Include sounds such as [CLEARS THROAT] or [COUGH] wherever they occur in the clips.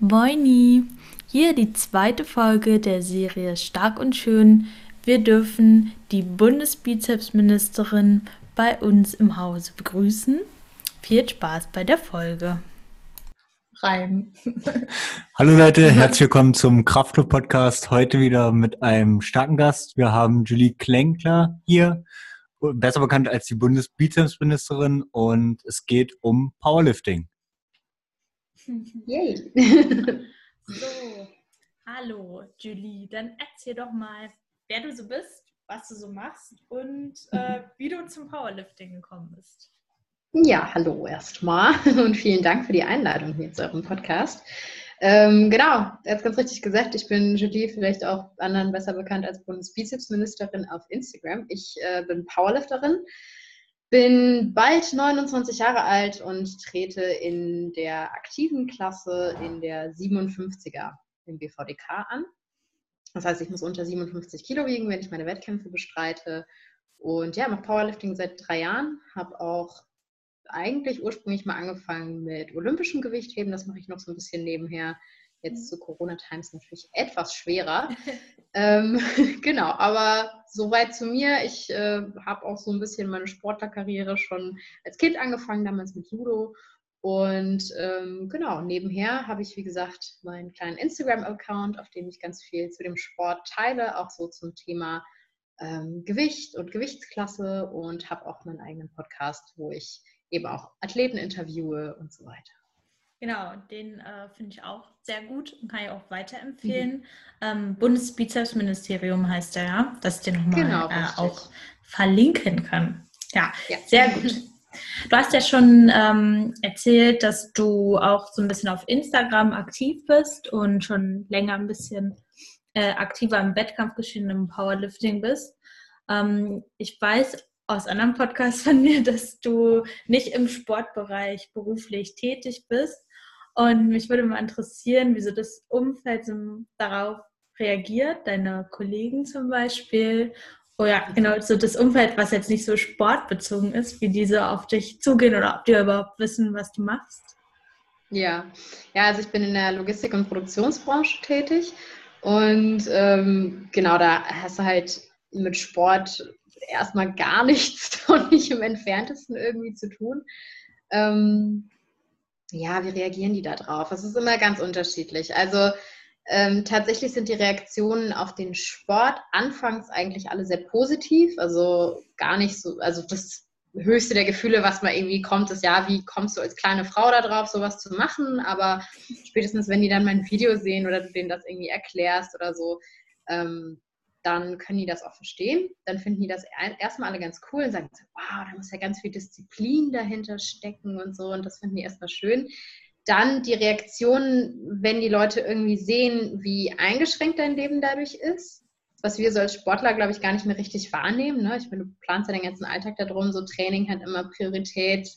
Moini! Hier die zweite Folge der Serie Stark und Schön. Wir dürfen die Bundesbizepsministerin bei uns im Hause begrüßen. Viel Spaß bei der Folge. Reim. [LAUGHS] Hallo Leute, herzlich willkommen zum Kraftclub Podcast. Heute wieder mit einem starken Gast. Wir haben Julie Klenkler hier, besser bekannt als die Bundesbizepsministerin und es geht um Powerlifting. Yay! [LAUGHS] so, hallo Julie, dann erzähl doch mal, wer du so bist, was du so machst und äh, wie du zum Powerlifting gekommen bist. Ja, hallo erstmal [LAUGHS] und vielen Dank für die Einladung hier zu eurem Podcast. Ähm, genau, er hat ganz richtig gesagt, ich bin Julie, vielleicht auch anderen besser bekannt als Bundesbizepsministerin auf Instagram. Ich äh, bin Powerlifterin, bin bald 29 Jahre alt und trete in der aktiven Klasse in der 57er im BVDK an. Das heißt, ich muss unter 57 Kilo wiegen, wenn ich meine Wettkämpfe bestreite. Und ja, mache Powerlifting seit drei Jahren, habe auch eigentlich ursprünglich mal angefangen mit olympischem Gewichtheben. Das mache ich noch so ein bisschen nebenher. Jetzt mhm. zu Corona-Times natürlich etwas schwerer. [LAUGHS] ähm, [LAUGHS] genau, aber soweit zu mir. Ich äh, habe auch so ein bisschen meine Sportlerkarriere schon als Kind angefangen, damals mit Judo. Und ähm, genau, nebenher habe ich, wie gesagt, meinen kleinen Instagram-Account, auf dem ich ganz viel zu dem Sport teile, auch so zum Thema ähm, Gewicht und Gewichtsklasse und habe auch meinen eigenen Podcast, wo ich eben auch Athleten interviewe und so weiter. Genau, den äh, finde ich auch sehr gut und kann ich auch weiterempfehlen. Mhm. Ähm, Bundesbizepsministerium heißt der, ja, dass ich den nochmal genau, äh, auch verlinken kann. Ja, ja. sehr gut. Du hast ja schon ähm, erzählt, dass du auch so ein bisschen auf Instagram aktiv bist und schon länger ein bisschen äh, aktiver im Wettkampfgeschehen im Powerlifting bist. Ähm, ich weiß aus anderen Podcasts von mir, [LAUGHS] dass du nicht im Sportbereich beruflich tätig bist. Und mich würde mal interessieren, wieso das Umfeld so darauf reagiert, deine Kollegen zum Beispiel. Oder genau, so das Umfeld, was jetzt nicht so sportbezogen ist, wie diese auf dich zugehen oder ob die überhaupt wissen, was du machst. Ja, ja, also ich bin in der Logistik- und Produktionsbranche tätig und ähm, genau da hast du halt mit Sport erstmal gar [LAUGHS] nichts und nicht im entferntesten irgendwie zu tun. Ähm, ja, wie reagieren die da drauf? Es ist immer ganz unterschiedlich. Also ähm, tatsächlich sind die Reaktionen auf den Sport anfangs eigentlich alle sehr positiv. Also gar nicht so, also das höchste der Gefühle, was man irgendwie kommt, ist ja, wie kommst du als kleine Frau da drauf, sowas zu machen? Aber spätestens, wenn die dann mein Video sehen oder du denen das irgendwie erklärst oder so, ähm, dann können die das auch verstehen. Dann finden die das erstmal alle ganz cool und sagen, wow, da muss ja ganz viel Disziplin dahinter stecken und so. Und das finden die erstmal schön. Dann die Reaktionen, wenn die Leute irgendwie sehen, wie eingeschränkt dein Leben dadurch ist, was wir so als Sportler, glaube ich, gar nicht mehr richtig wahrnehmen. Ne? Ich meine, du planst ja den ganzen Alltag darum, so Training hat immer Priorität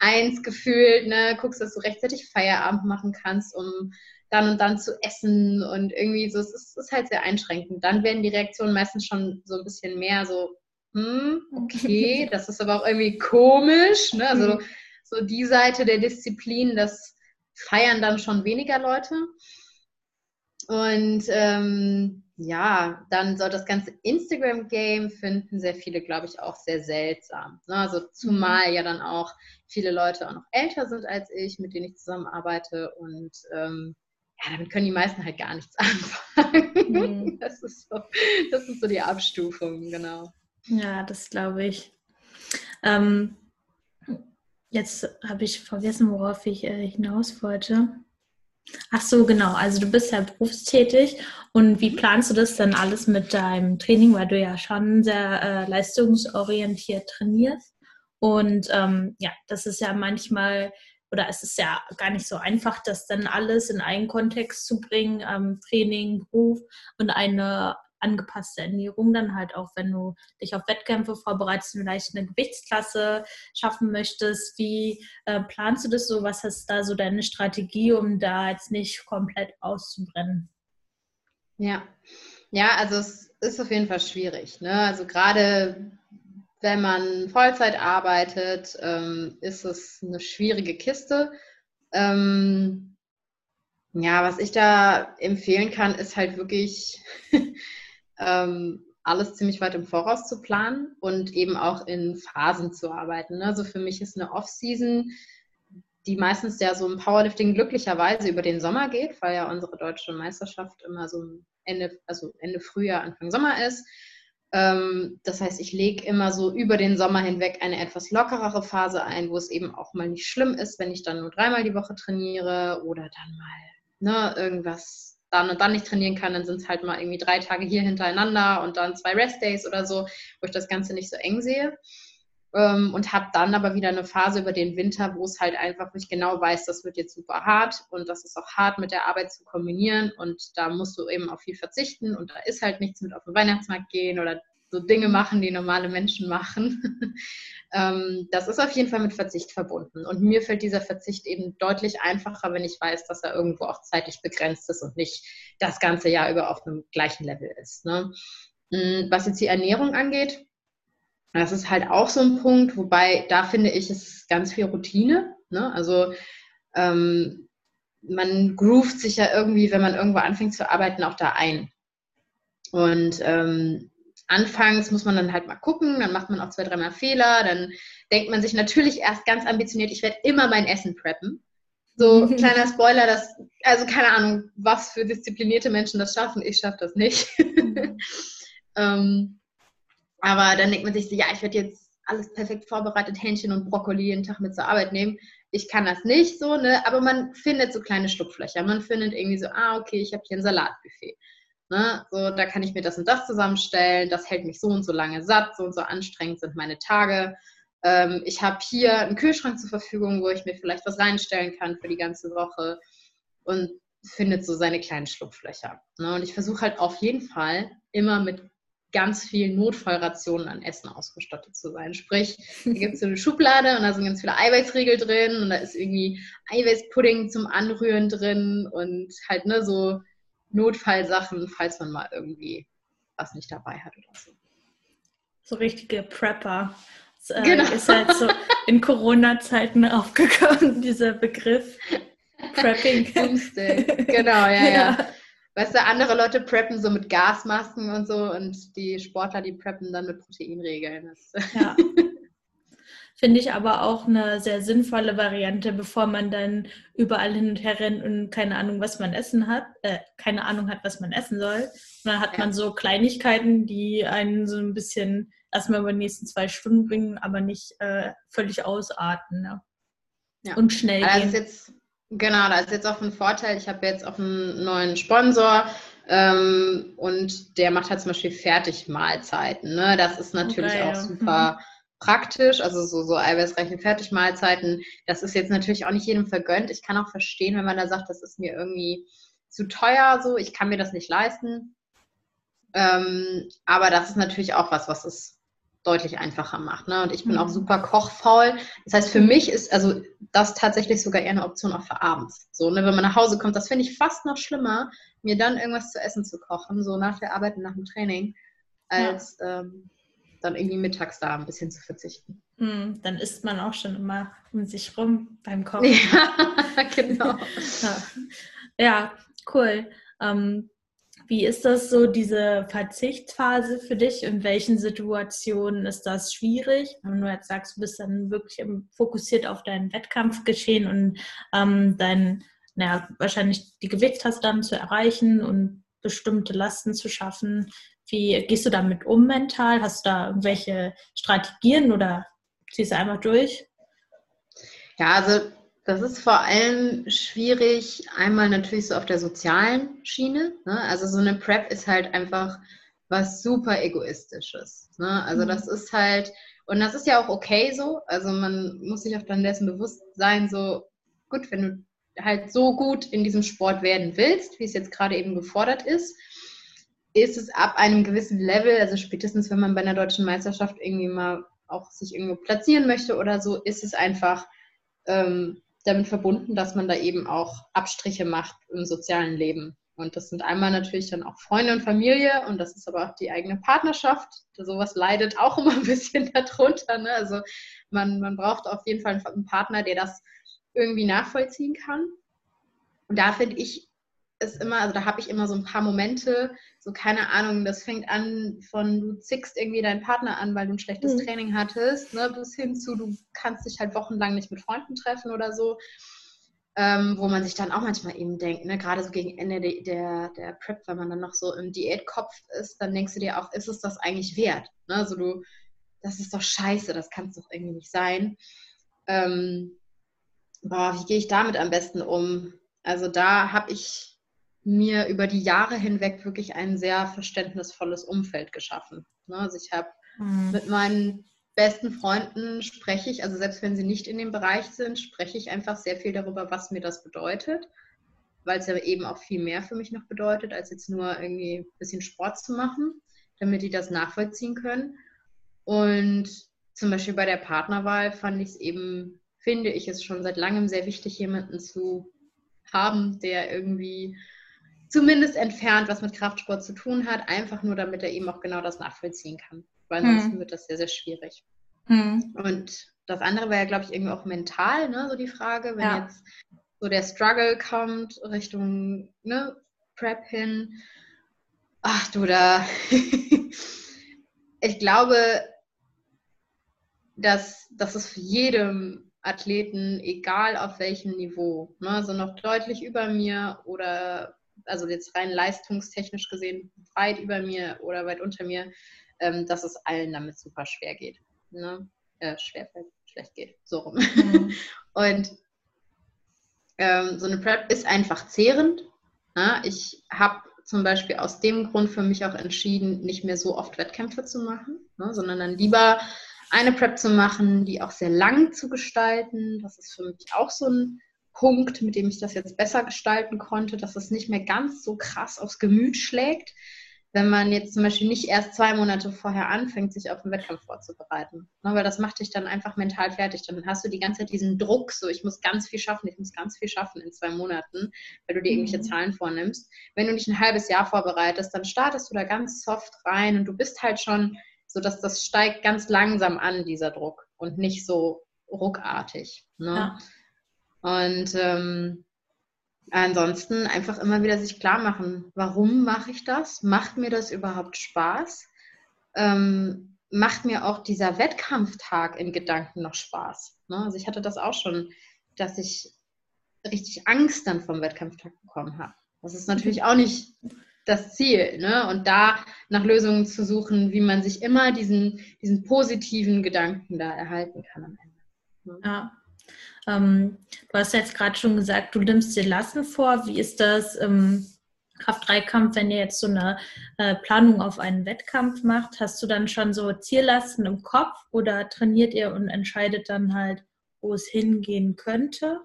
eins gefühlt, ne? guckst, dass du rechtzeitig Feierabend machen kannst, um dann und dann zu essen und irgendwie so, es ist, ist halt sehr einschränkend. Dann werden die Reaktionen meistens schon so ein bisschen mehr so, hm, okay, [LAUGHS] das ist aber auch irgendwie komisch, ne? Also mhm. so die Seite der Disziplin, das feiern dann schon weniger Leute. Und ähm, ja, dann so das ganze Instagram-Game finden sehr viele, glaube ich, auch sehr seltsam. Ne? Also zumal mhm. ja dann auch viele Leute auch noch älter sind als ich, mit denen ich zusammenarbeite und ähm, ja, damit können die meisten halt gar nichts [LAUGHS] anfangen. Mhm. Das, ist so, das ist so die Abstufung, genau. Ja, das glaube ich. Ähm, jetzt habe ich vergessen, worauf ich äh, hinaus wollte. Ach so, genau. Also du bist ja berufstätig und wie planst du das dann alles mit deinem Training, weil du ja schon sehr äh, leistungsorientiert trainierst? Und ähm, ja, das ist ja manchmal oder es ist ja gar nicht so einfach, das dann alles in einen Kontext zu bringen, ähm, Training, Beruf und eine angepasste Ernährung dann halt auch, wenn du dich auf Wettkämpfe vorbereitest, vielleicht eine Gewichtsklasse schaffen möchtest. Wie äh, planst du das so? Was ist da so deine Strategie, um da jetzt nicht komplett auszubrennen? Ja, ja, also es ist auf jeden Fall schwierig. Ne? Also gerade wenn man Vollzeit arbeitet, ähm, ist es eine schwierige Kiste. Ähm, Ja, was ich da empfehlen kann, ist halt wirklich [LAUGHS] ähm, alles ziemlich weit im Voraus zu planen und eben auch in Phasen zu arbeiten. Also für mich ist eine Off-Season, die meistens ja so im Powerlifting glücklicherweise über den Sommer geht, weil ja unsere deutsche Meisterschaft immer so Ende, also Ende Frühjahr, Anfang Sommer ist. Ähm, das heißt, ich lege immer so über den Sommer hinweg eine etwas lockerere Phase ein, wo es eben auch mal nicht schlimm ist, wenn ich dann nur dreimal die Woche trainiere oder dann mal ne, irgendwas dann und dann nicht trainieren kann, dann sind es halt mal irgendwie drei Tage hier hintereinander und dann zwei Rest-Days oder so, wo ich das Ganze nicht so eng sehe. Ähm, und habe dann aber wieder eine Phase über den Winter, wo es halt einfach, wo ich genau weiß, das wird jetzt super hart und das ist auch hart mit der Arbeit zu kombinieren und da musst du eben auf viel verzichten und da ist halt nichts mit auf den Weihnachtsmarkt gehen oder so Dinge machen, die normale Menschen machen. [LAUGHS] ähm, das ist auf jeden Fall mit Verzicht verbunden. Und mir fällt dieser Verzicht eben deutlich einfacher, wenn ich weiß, dass er irgendwo auch zeitlich begrenzt ist und nicht das ganze Jahr über auf einem gleichen Level ist. Ne? Mm, was jetzt die Ernährung angeht, das ist halt auch so ein Punkt, wobei da finde ich, es ganz viel Routine. Ne? Also ähm, man groovt sich ja irgendwie, wenn man irgendwo anfängt zu arbeiten, auch da ein. Und ähm, anfangs muss man dann halt mal gucken, dann macht man auch zwei, dreimal Fehler, dann denkt man sich natürlich erst ganz ambitioniert, ich werde immer mein Essen preppen. So, [LAUGHS] kleiner Spoiler, das, also keine Ahnung, was für disziplinierte Menschen das schaffen, ich schaffe das nicht. [LAUGHS] ähm, aber dann denkt man sich so, ja, ich werde jetzt alles perfekt vorbereitet, Hähnchen und Brokkoli jeden Tag mit zur Arbeit nehmen. Ich kann das nicht so, ne? Aber man findet so kleine Schlupflöcher. Man findet irgendwie so, ah, okay, ich habe hier ein Salatbuffet. Ne? So, da kann ich mir das und das zusammenstellen, das hält mich so und so lange satt, so und so anstrengend sind meine Tage. Ähm, ich habe hier einen Kühlschrank zur Verfügung, wo ich mir vielleicht was reinstellen kann für die ganze Woche und findet so seine kleinen Schlupflöcher. Ne? Und ich versuche halt auf jeden Fall immer mit ganz vielen Notfallrationen an Essen ausgestattet zu sein. Sprich, da gibt es so eine Schublade und da sind ganz viele Eiweißriegel drin und da ist irgendwie Eiweißpudding zum Anrühren drin und halt ne, so Notfallsachen, falls man mal irgendwie was nicht dabei hat oder so. So richtige Prepper. Das, äh, genau. Ist halt so in Corona-Zeiten aufgekommen, [LAUGHS] dieser Begriff [LAUGHS] Prepping. genau, ja, ja, ja. Weißt du, andere Leute preppen so mit Gasmasken und so und die Sportler, die preppen dann mit Proteinregeln. [LAUGHS] ja. Finde ich aber auch eine sehr sinnvolle Variante, bevor man dann überall hin und her rennt und keine Ahnung, was man essen hat, äh, keine Ahnung hat, was man essen soll. Und dann hat ja. man so Kleinigkeiten, die einen so ein bisschen erstmal über die nächsten zwei Stunden bringen, aber nicht äh, völlig ausarten. Ne? Ja. Und schnell also gehen. Genau, da ist jetzt auch ein Vorteil. Ich habe jetzt auch einen neuen Sponsor. Ähm, und der macht halt zum Beispiel Fertigmahlzeiten. Ne? Das ist natürlich okay, auch ja. super mhm praktisch, also so, so eiweißreiche Fertigmahlzeiten. Das ist jetzt natürlich auch nicht jedem vergönnt. Ich kann auch verstehen, wenn man da sagt, das ist mir irgendwie zu teuer, so, ich kann mir das nicht leisten. Ähm, aber das ist natürlich auch was, was es deutlich einfacher macht. Ne? Und ich bin mhm. auch super kochfaul. Das heißt, für mich ist also das tatsächlich sogar eher eine Option auch für abends. So, ne, wenn man nach Hause kommt, das finde ich fast noch schlimmer, mir dann irgendwas zu essen zu kochen, so nach der Arbeit und nach dem Training, als ja. ähm, dann irgendwie mittags da ein bisschen zu verzichten. Mm, dann isst man auch schon immer um sich rum beim [LAUGHS] Kochen. Ja, genau. ja. ja, cool. Ähm, wie ist das so, diese Verzichtsphase für dich? In welchen Situationen ist das schwierig? Wenn du jetzt sagst, du bist dann wirklich fokussiert auf dein Wettkampfgeschehen und ähm, dein, naja, wahrscheinlich die Gewichtstaste dann zu erreichen und bestimmte Lasten zu schaffen. Wie gehst du damit um mental? Hast du da irgendwelche Strategien oder ziehst du einfach durch? Ja, also das ist vor allem schwierig, einmal natürlich so auf der sozialen Schiene. Ne? Also so eine Prep ist halt einfach was super egoistisches. Ne? Also mhm. das ist halt, und das ist ja auch okay so. Also man muss sich auch dann dessen bewusst sein, so gut, wenn du halt so gut in diesem Sport werden willst, wie es jetzt gerade eben gefordert ist, ist es ab einem gewissen Level, also spätestens wenn man bei einer deutschen Meisterschaft irgendwie mal auch sich irgendwo platzieren möchte oder so, ist es einfach ähm, damit verbunden, dass man da eben auch Abstriche macht im sozialen Leben. Und das sind einmal natürlich dann auch Freunde und Familie und das ist aber auch die eigene Partnerschaft. Sowas leidet auch immer ein bisschen [LAUGHS] darunter. Ne? Also man, man braucht auf jeden Fall einen Partner, der das irgendwie nachvollziehen kann. Und da finde ich ist immer, also da habe ich immer so ein paar Momente, so keine Ahnung, das fängt an von du zickst irgendwie deinen Partner an, weil du ein schlechtes mhm. Training hattest, ne, bis hin zu du kannst dich halt wochenlang nicht mit Freunden treffen oder so. Ähm, wo man sich dann auch manchmal eben denkt, ne, gerade so gegen Ende de, der, der Prep, wenn man dann noch so im Diätkopf ist, dann denkst du dir auch, ist es das eigentlich wert? Ne? Also du, das ist doch scheiße, das kann es doch irgendwie nicht sein. Ähm, boah, wie gehe ich damit am besten um? Also da habe ich mir über die Jahre hinweg wirklich ein sehr verständnisvolles Umfeld geschaffen. Ne? Also ich habe mhm. mit meinen besten Freunden spreche ich, also selbst wenn sie nicht in dem Bereich sind, spreche ich einfach sehr viel darüber, was mir das bedeutet, weil es ja eben auch viel mehr für mich noch bedeutet, als jetzt nur irgendwie ein bisschen Sport zu machen, damit die das nachvollziehen können. Und zum Beispiel bei der Partnerwahl fand ich es eben, finde ich es schon seit langem sehr wichtig, jemanden zu haben, der irgendwie zumindest entfernt was mit Kraftsport zu tun hat, einfach nur damit er eben auch genau das nachvollziehen kann. Weil ansonsten hm. wird das sehr, sehr schwierig. Hm. Und das andere wäre ja, glaube ich, irgendwie auch mental, ne, so die Frage, wenn ja. jetzt so der Struggle kommt Richtung ne, Prep hin. Ach du, da. [LAUGHS] ich glaube, dass, dass es für jedem Athleten, egal auf welchem Niveau, ne, also noch deutlich über mir oder also jetzt rein leistungstechnisch gesehen, weit über mir oder weit unter mir, ähm, dass es allen damit super schwer geht. Ne? Äh, schwer schlecht geht, so rum. Mhm. [LAUGHS] Und ähm, so eine Prep ist einfach zehrend. Ne? Ich habe zum Beispiel aus dem Grund für mich auch entschieden, nicht mehr so oft Wettkämpfe zu machen, ne? sondern dann lieber eine Prep zu machen, die auch sehr lang zu gestalten. Das ist für mich auch so ein Punkt, mit dem ich das jetzt besser gestalten konnte, dass es nicht mehr ganz so krass aufs Gemüt schlägt, wenn man jetzt zum Beispiel nicht erst zwei Monate vorher anfängt, sich auf den Wettkampf vorzubereiten. Ne, weil das macht dich dann einfach mental fertig. Dann hast du die ganze Zeit diesen Druck, so ich muss ganz viel schaffen, ich muss ganz viel schaffen in zwei Monaten, weil du dir irgendwelche mhm. Zahlen vornimmst. Wenn du dich ein halbes Jahr vorbereitest, dann startest du da ganz soft rein und du bist halt schon so, dass das steigt ganz langsam an, dieser Druck und nicht so ruckartig. Ne? Ja. Und ähm, ansonsten einfach immer wieder sich klar machen, warum mache ich das? Macht mir das überhaupt Spaß? Ähm, macht mir auch dieser Wettkampftag in Gedanken noch Spaß? Ne? Also ich hatte das auch schon, dass ich richtig Angst dann vom Wettkampftag bekommen habe. Das ist natürlich auch nicht das Ziel. Ne? Und da nach Lösungen zu suchen, wie man sich immer diesen, diesen positiven Gedanken da erhalten kann am Ende. Ne? Ja. Ähm, du hast jetzt gerade schon gesagt, du nimmst dir Lassen vor. Wie ist das im Kraft-3-Kampf, wenn ihr jetzt so eine äh, Planung auf einen Wettkampf macht? Hast du dann schon so Ziellasten im Kopf oder trainiert ihr und entscheidet dann halt, wo es hingehen könnte?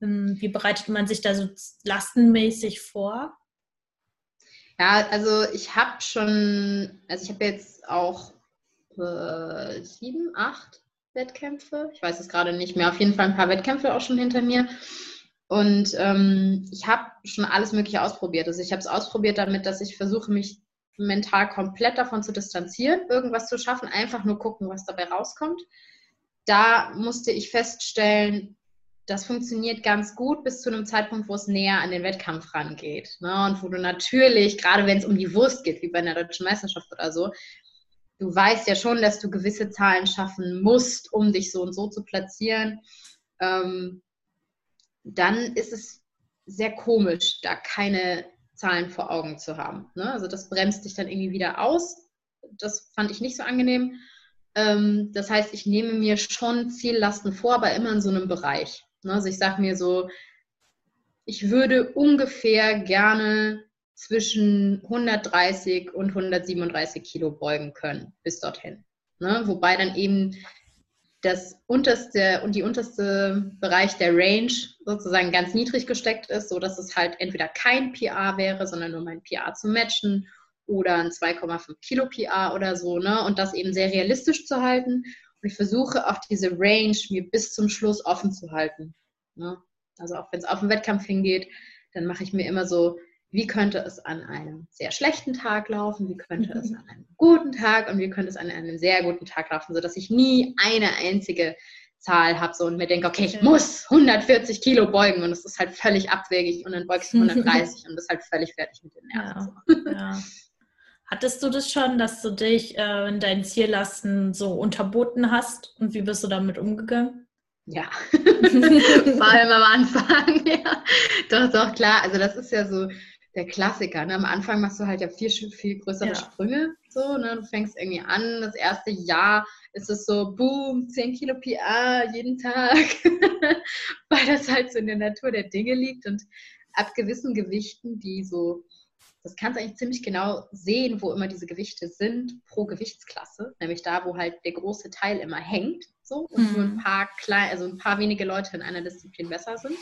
Ähm, wie bereitet man sich da so lastenmäßig vor? Ja, also ich habe schon, also ich habe jetzt auch äh, sieben, acht Wettkämpfe. Ich weiß es gerade nicht mehr. Auf jeden Fall ein paar Wettkämpfe auch schon hinter mir. Und ähm, ich habe schon alles Mögliche ausprobiert. Also ich habe es ausprobiert damit, dass ich versuche, mich mental komplett davon zu distanzieren, irgendwas zu schaffen, einfach nur gucken, was dabei rauskommt. Da musste ich feststellen, das funktioniert ganz gut bis zu einem Zeitpunkt, wo es näher an den Wettkampf rangeht. Ne? Und wo du natürlich, gerade wenn es um die Wurst geht, wie bei einer deutschen Meisterschaft oder so, du weißt ja schon, dass du gewisse Zahlen schaffen musst, um dich so und so zu platzieren, ähm, dann ist es sehr komisch, da keine Zahlen vor Augen zu haben. Ne? Also das bremst dich dann irgendwie wieder aus. Das fand ich nicht so angenehm. Ähm, das heißt, ich nehme mir schon Ziellasten vor, aber immer in so einem Bereich. Ne? Also ich sage mir so, ich würde ungefähr gerne zwischen 130 und 137 Kilo beugen können bis dorthin. Ne? Wobei dann eben das unterste und die unterste Bereich der Range sozusagen ganz niedrig gesteckt ist, sodass es halt entweder kein PA wäre, sondern nur mein PA zu matchen oder ein 2,5 Kilo PA oder so, ne? Und das eben sehr realistisch zu halten. Und ich versuche auch diese Range mir bis zum Schluss offen zu halten. Ne? Also auch wenn es auf den Wettkampf hingeht, dann mache ich mir immer so wie könnte es an einem sehr schlechten Tag laufen, wie könnte es an einem guten Tag und wie könnte es an einem sehr guten Tag laufen, sodass ich nie eine einzige Zahl habe so und mir denke, okay, ich muss 140 Kilo beugen und es ist halt völlig abwegig und dann beugst du 130 und bist halt völlig fertig mit den Nerven. Ja, ja. Hattest du das schon, dass du dich äh, in deinen Ziellasten so unterboten hast und wie bist du damit umgegangen? Ja, [LAUGHS] vor allem am Anfang, [LAUGHS] ja. Doch, doch, klar. Also das ist ja so der Klassiker. Ne? Am Anfang machst du halt ja viel, viel größere ja. Sprünge. So, ne? Du fängst irgendwie an, das erste Jahr ist es so, boom, 10 Kilo PR jeden Tag, [LAUGHS] weil das halt so in der Natur der Dinge liegt und ab gewissen Gewichten, die so das kannst du eigentlich ziemlich genau sehen, wo immer diese Gewichte sind pro Gewichtsklasse, nämlich da, wo halt der große Teil immer hängt, so und mhm. nur ein paar klein, also ein paar wenige Leute in einer Disziplin besser sind.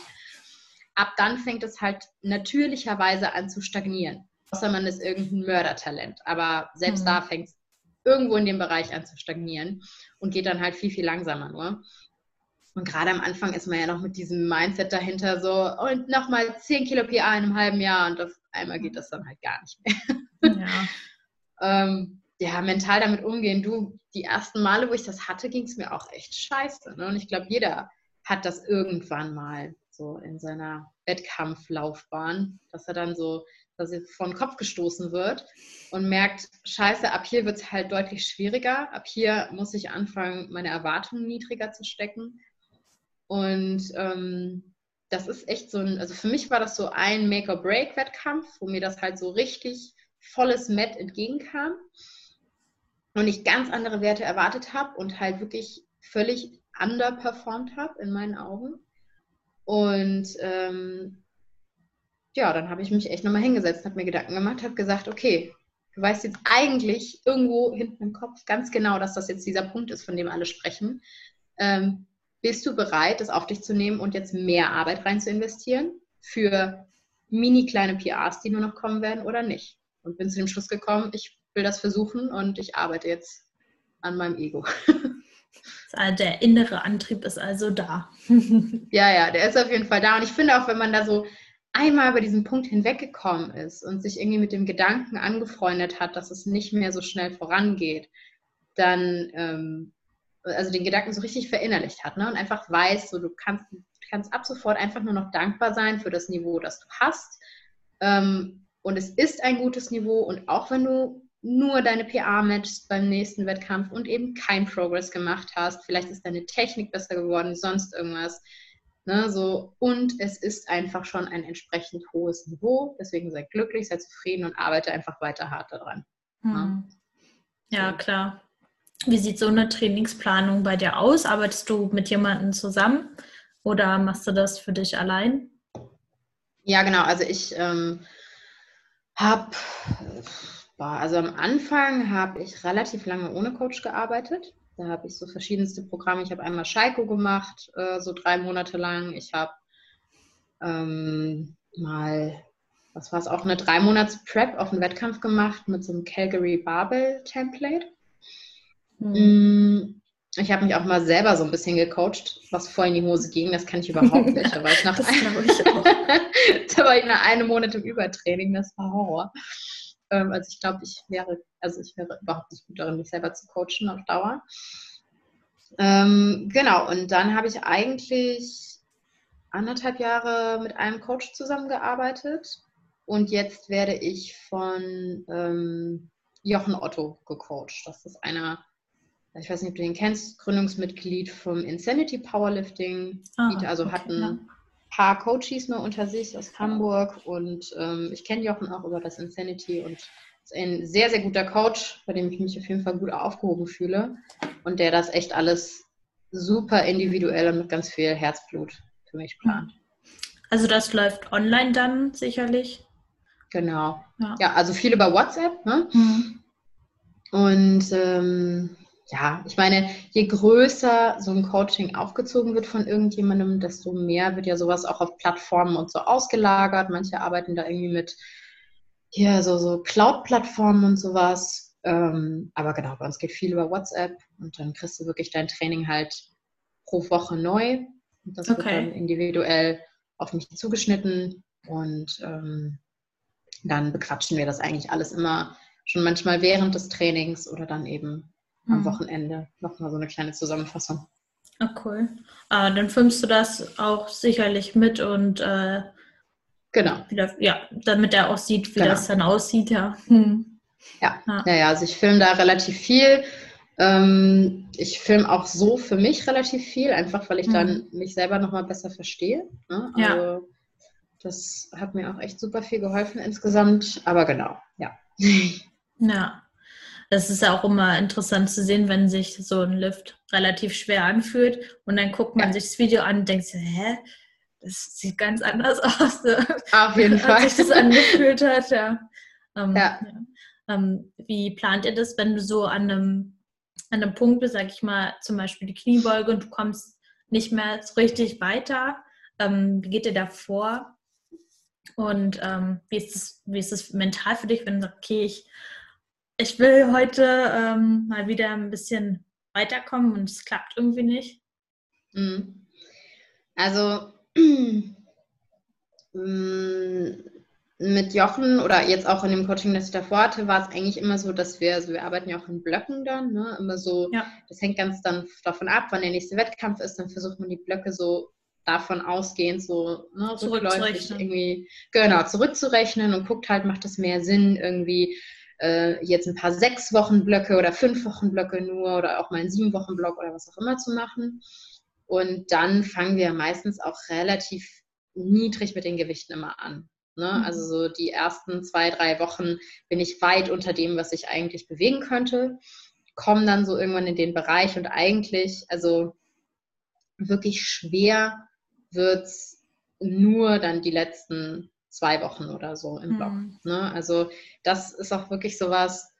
Ab dann fängt es halt natürlicherweise an zu stagnieren, außer man ist irgendein Mördertalent. Aber selbst mhm. da fängt es irgendwo in dem Bereich an zu stagnieren und geht dann halt viel, viel langsamer nur. Und gerade am Anfang ist man ja noch mit diesem Mindset dahinter so, und nochmal 10 Kilo PA in einem halben Jahr und auf einmal geht das dann halt gar nicht mehr. Ja. [LAUGHS] ähm, ja, mental damit umgehen. Du, die ersten Male, wo ich das hatte, ging es mir auch echt scheiße. Ne? Und ich glaube, jeder hat das irgendwann mal so in seiner Wettkampflaufbahn, dass er dann so, dass er vor den Kopf gestoßen wird und merkt, scheiße, ab hier wird es halt deutlich schwieriger. Ab hier muss ich anfangen, meine Erwartungen niedriger zu stecken. Und ähm, das ist echt so ein, also für mich war das so ein Make-or-Break-Wettkampf, wo mir das halt so richtig volles Met entgegenkam und ich ganz andere Werte erwartet habe und halt wirklich völlig underperformed habe in meinen Augen. Und ähm, ja, dann habe ich mich echt nochmal hingesetzt, habe mir Gedanken gemacht, habe gesagt, okay, du weißt jetzt eigentlich irgendwo hinten im Kopf ganz genau, dass das jetzt dieser Punkt ist, von dem alle sprechen. Ähm, bist du bereit, das auf dich zu nehmen und jetzt mehr Arbeit rein zu investieren für mini kleine PRs, die nur noch kommen werden oder nicht? Und bin zu dem Schluss gekommen, ich will das versuchen und ich arbeite jetzt an meinem Ego. [LAUGHS] Der innere Antrieb ist also da. [LAUGHS] ja, ja, der ist auf jeden Fall da. Und ich finde auch, wenn man da so einmal über diesen Punkt hinweggekommen ist und sich irgendwie mit dem Gedanken angefreundet hat, dass es nicht mehr so schnell vorangeht, dann ähm, also den Gedanken so richtig verinnerlicht hat ne? und einfach weiß, so du kannst, kannst ab sofort einfach nur noch dankbar sein für das Niveau, das du hast. Ähm, und es ist ein gutes Niveau und auch wenn du nur deine PA matchst beim nächsten Wettkampf und eben kein Progress gemacht hast, vielleicht ist deine Technik besser geworden, sonst irgendwas. Ne, so, und es ist einfach schon ein entsprechend hohes Niveau. Deswegen sei glücklich, sei zufrieden und arbeite einfach weiter hart daran. Hm. Ja, klar. Wie sieht so eine Trainingsplanung bei dir aus? Arbeitest du mit jemandem zusammen oder machst du das für dich allein? Ja, genau. Also ich ähm, habe, also am Anfang habe ich relativ lange ohne Coach gearbeitet. Da habe ich so verschiedenste Programme. Ich habe einmal Scheiko gemacht, äh, so drei Monate lang. Ich habe ähm, mal, was war es, auch eine drei Monats Prep auf einen Wettkampf gemacht mit so einem Calgary Barbell Template. Mhm. Ich habe mich auch mal selber so ein bisschen gecoacht, was voll in die Hose ging. Das kann ich überhaupt nicht. Da war ich [LAUGHS] nach, ich auch. [LAUGHS] da war ich nach einem Monat im Übertraining. Das war Horror. Ähm, also ich glaube, ich wäre, also ich wäre überhaupt nicht gut darin, mich selber zu coachen auf Dauer. Ähm, genau, und dann habe ich eigentlich anderthalb Jahre mit einem Coach zusammengearbeitet. Und jetzt werde ich von ähm, Jochen Otto gecoacht. Das ist einer ich weiß nicht, ob du den kennst, Gründungsmitglied vom Insanity Powerlifting. Ah, also okay, hat ein ja. Paar Coaches nur unter sich aus Hamburg und ähm, ich kenne Jochen auch über das Insanity und ist ein sehr, sehr guter Coach, bei dem ich mich auf jeden Fall gut aufgehoben fühle und der das echt alles super individuell und mit ganz viel Herzblut für mich plant. Also das läuft online dann sicherlich? Genau. Ja, ja also viel über WhatsApp. Ne? Mhm. Und ähm, ja, ich meine, je größer so ein Coaching aufgezogen wird von irgendjemandem, desto mehr wird ja sowas auch auf Plattformen und so ausgelagert. Manche arbeiten da irgendwie mit hier so, so Cloud-Plattformen und sowas. Ähm, aber genau, bei uns geht viel über WhatsApp und dann kriegst du wirklich dein Training halt pro Woche neu. Und das okay. wird dann individuell auf mich zugeschnitten und ähm, dann bequatschen wir das eigentlich alles immer schon manchmal während des Trainings oder dann eben am mhm. Wochenende nochmal so eine kleine Zusammenfassung. Ah, cool. Ah, dann filmst du das auch sicherlich mit und äh, genau. Wieder, ja, damit er auch sieht, wie genau. das dann aussieht, ja. Hm. Ja. ja, ja, also ich filme da relativ viel. Ähm, ich filme auch so für mich relativ viel, einfach weil ich mhm. dann mich selber nochmal besser verstehe. Ne? Also ja. das hat mir auch echt super viel geholfen insgesamt. Aber genau, ja. Ja. Das ist ja auch immer interessant zu sehen, wenn sich so ein Lift relativ schwer anfühlt und dann guckt man ja. sich das Video an und denkt, hä, das sieht ganz anders [LAUGHS] aus. Auf jeden Fall. Als sich das angefühlt hat, ja. Ähm, ja. ja. Ähm, wie plant ihr das, wenn du so an einem, an einem Punkt bist, sag ich mal, zum Beispiel die Kniebeuge und du kommst nicht mehr so richtig weiter? Ähm, wie geht ihr da vor? Und ähm, wie, ist das, wie ist das mental für dich, wenn du sagst, okay, ich, ich will heute ähm, mal wieder ein bisschen weiterkommen und es klappt irgendwie nicht? Mhm. Also [CLEARS THROAT] Mm, mit Jochen oder jetzt auch in dem Coaching, das ich davor hatte, war es eigentlich immer so, dass wir, also wir arbeiten ja auch in Blöcken dann, ne? immer so, ja. das hängt ganz dann davon ab, wann der nächste Wettkampf ist, dann versucht man die Blöcke so davon ausgehend so ne, rückläufig irgendwie genau zurückzurechnen und guckt halt, macht es mehr Sinn, irgendwie äh, jetzt ein paar sechs Wochen Blöcke oder fünf Wochen Blöcke nur oder auch mal einen sieben Wochen Block oder was auch immer zu machen. Und dann fangen wir meistens auch relativ niedrig mit den Gewichten immer an. Ne? Mhm. Also so die ersten zwei, drei Wochen bin ich weit unter dem, was ich eigentlich bewegen könnte, komme dann so irgendwann in den Bereich und eigentlich, also wirklich schwer wird es nur dann die letzten zwei Wochen oder so im Block. Mhm. Ne? Also das ist auch wirklich sowas,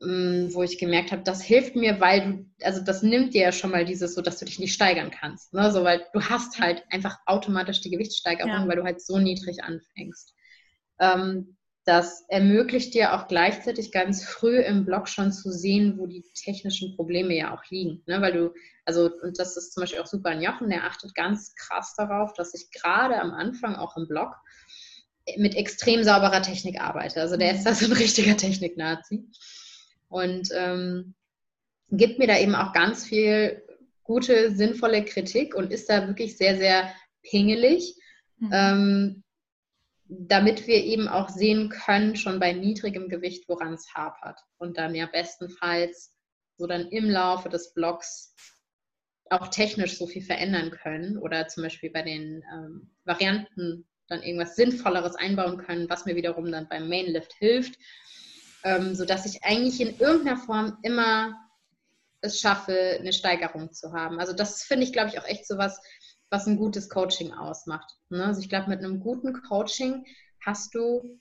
Mm, wo ich gemerkt habe, das hilft mir, weil du, also das nimmt dir ja schon mal dieses, so dass du dich nicht steigern kannst. Ne? So, weil du hast halt einfach automatisch die Gewichtssteigerung, ja. weil du halt so niedrig anfängst. Ähm, das ermöglicht dir auch gleichzeitig ganz früh im Blog schon zu sehen, wo die technischen Probleme ja auch liegen. Ne? Weil du, also, und das ist zum Beispiel auch super an Jochen, der achtet ganz krass darauf, dass ich gerade am Anfang auch im Blog mit extrem sauberer Technik arbeite. Also der ist da so ein richtiger Technik-Nazi und ähm, gibt mir da eben auch ganz viel gute, sinnvolle Kritik und ist da wirklich sehr, sehr pingelig, mhm. ähm, damit wir eben auch sehen können, schon bei niedrigem Gewicht, woran es hapert. Und dann ja bestenfalls so dann im Laufe des Blogs auch technisch so viel verändern können oder zum Beispiel bei den ähm, Varianten dann irgendwas Sinnvolleres einbauen können, was mir wiederum dann beim Mainlift hilft ähm, sodass ich eigentlich in irgendeiner Form immer es schaffe, eine Steigerung zu haben. Also das finde ich, glaube ich, auch echt so was, was ein gutes Coaching ausmacht. Ne? Also ich glaube, mit einem guten Coaching hast du,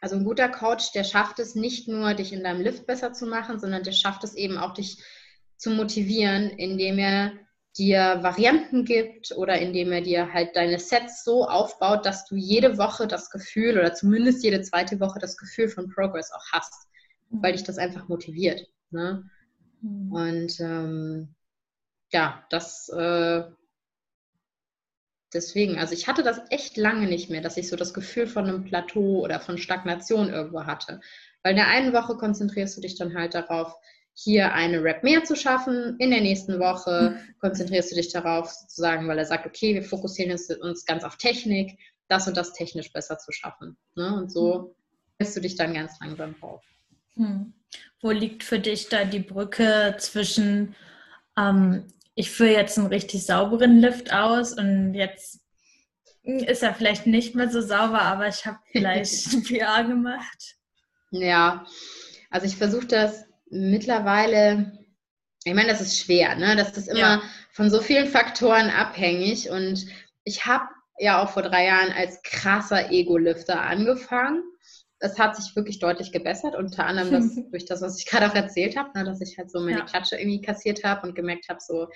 also ein guter Coach, der schafft es nicht nur, dich in deinem Lift besser zu machen, sondern der schafft es eben auch, dich zu motivieren, indem er dir Varianten gibt oder indem er dir halt deine Sets so aufbaut, dass du jede Woche das Gefühl oder zumindest jede zweite Woche das Gefühl von Progress auch hast, mhm. weil dich das einfach motiviert. Ne? Mhm. Und ähm, ja, das äh, deswegen, also ich hatte das echt lange nicht mehr, dass ich so das Gefühl von einem Plateau oder von Stagnation irgendwo hatte. Weil in der einen Woche konzentrierst du dich dann halt darauf, hier eine Rap mehr zu schaffen. In der nächsten Woche konzentrierst du dich darauf, sozusagen, weil er sagt, okay, wir fokussieren uns ganz auf Technik, das und das technisch besser zu schaffen. Ne? Und so lässt du dich dann ganz langsam drauf. Hm. Wo liegt für dich da die Brücke zwischen, ähm, ich führe jetzt einen richtig sauberen Lift aus und jetzt ist er vielleicht nicht mehr so sauber, aber ich habe vielleicht [LAUGHS] PR gemacht? Ja, also ich versuche das mittlerweile, ich meine, das ist schwer, ne? Das ist immer ja. von so vielen Faktoren abhängig. Und ich habe ja auch vor drei Jahren als krasser Ego-Lifter angefangen. Das hat sich wirklich deutlich gebessert, unter anderem das, [LAUGHS] durch das, was ich gerade auch erzählt habe, ne? dass ich halt so meine ja. Klatsche irgendwie kassiert habe und gemerkt habe, so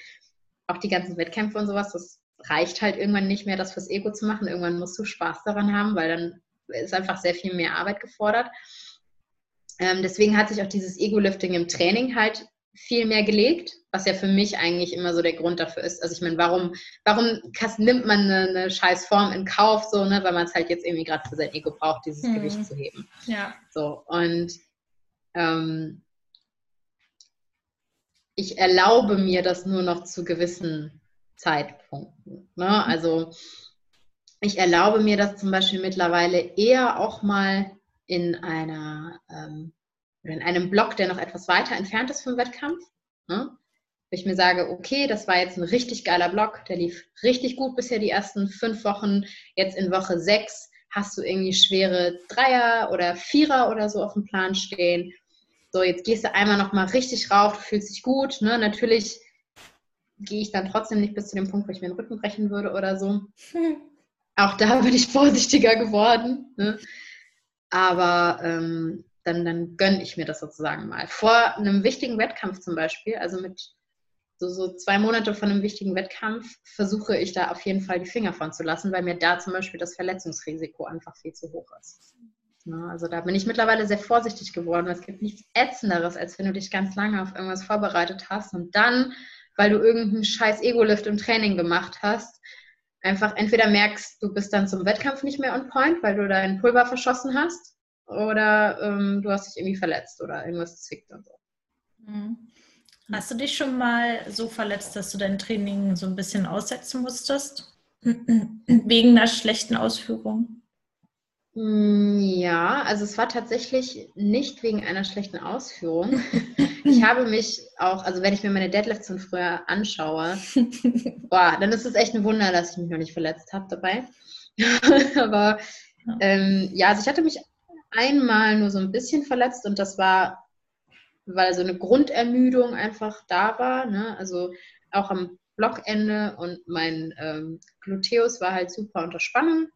auch die ganzen Wettkämpfe und sowas, das reicht halt irgendwann nicht mehr, das fürs Ego zu machen. Irgendwann musst du Spaß daran haben, weil dann ist einfach sehr viel mehr Arbeit gefordert. Ähm, deswegen hat sich auch dieses Ego-Lifting im Training halt viel mehr gelegt, was ja für mich eigentlich immer so der Grund dafür ist. Also ich meine, warum, warum nimmt man eine, eine scheiß Form in Kauf, so, ne, weil man es halt jetzt irgendwie gerade für sein Ego braucht, dieses hm. Gewicht zu heben. Ja. So, und ähm, ich erlaube mir das nur noch zu gewissen Zeitpunkten. Ne? Also ich erlaube mir das zum Beispiel mittlerweile eher auch mal in einer ähm, in einem Block, der noch etwas weiter entfernt ist vom Wettkampf. Ne? ich mir sage, okay, das war jetzt ein richtig geiler Block, der lief richtig gut bisher die ersten fünf Wochen. Jetzt in Woche sechs hast du irgendwie schwere Dreier oder Vierer oder so auf dem Plan stehen. So, jetzt gehst du einmal nochmal richtig rauf, du fühlst dich gut. Ne? Natürlich gehe ich dann trotzdem nicht bis zu dem Punkt, wo ich mir den Rücken brechen würde oder so. Hm. Auch da bin ich vorsichtiger geworden. Ne? Aber ähm, dann, dann gönne ich mir das sozusagen mal. Vor einem wichtigen Wettkampf zum Beispiel, also mit so, so zwei Monate von einem wichtigen Wettkampf, versuche ich da auf jeden Fall die Finger von zu lassen, weil mir da zum Beispiel das Verletzungsrisiko einfach viel zu hoch ist. Ja, also da bin ich mittlerweile sehr vorsichtig geworden. Es gibt nichts Ätzenderes, als wenn du dich ganz lange auf irgendwas vorbereitet hast und dann, weil du irgendeinen scheiß Ego-Lift im Training gemacht hast, einfach entweder merkst, du bist dann zum Wettkampf nicht mehr on point, weil du deinen Pulver verschossen hast, oder ähm, du hast dich irgendwie verletzt oder irgendwas zwickt und so. Mhm. Hast du dich schon mal so verletzt, dass du dein Training so ein bisschen aussetzen musstest? [CLEARS THROAT] Wegen einer schlechten Ausführung? Mm, ja, also es war tatsächlich nicht wegen einer schlechten Ausführung. Ich [LAUGHS] habe mich auch, also wenn ich mir meine Deadlifts von früher anschaue, [LAUGHS] boah, dann ist es echt ein Wunder, dass ich mich noch nicht verletzt habe dabei. [LAUGHS] Aber ähm, ja, also ich hatte mich einmal nur so ein bisschen verletzt und das war weil so eine Grundermüdung einfach da war. Ne? Also auch am Blockende und mein ähm, Gluteus war halt super unter Spannung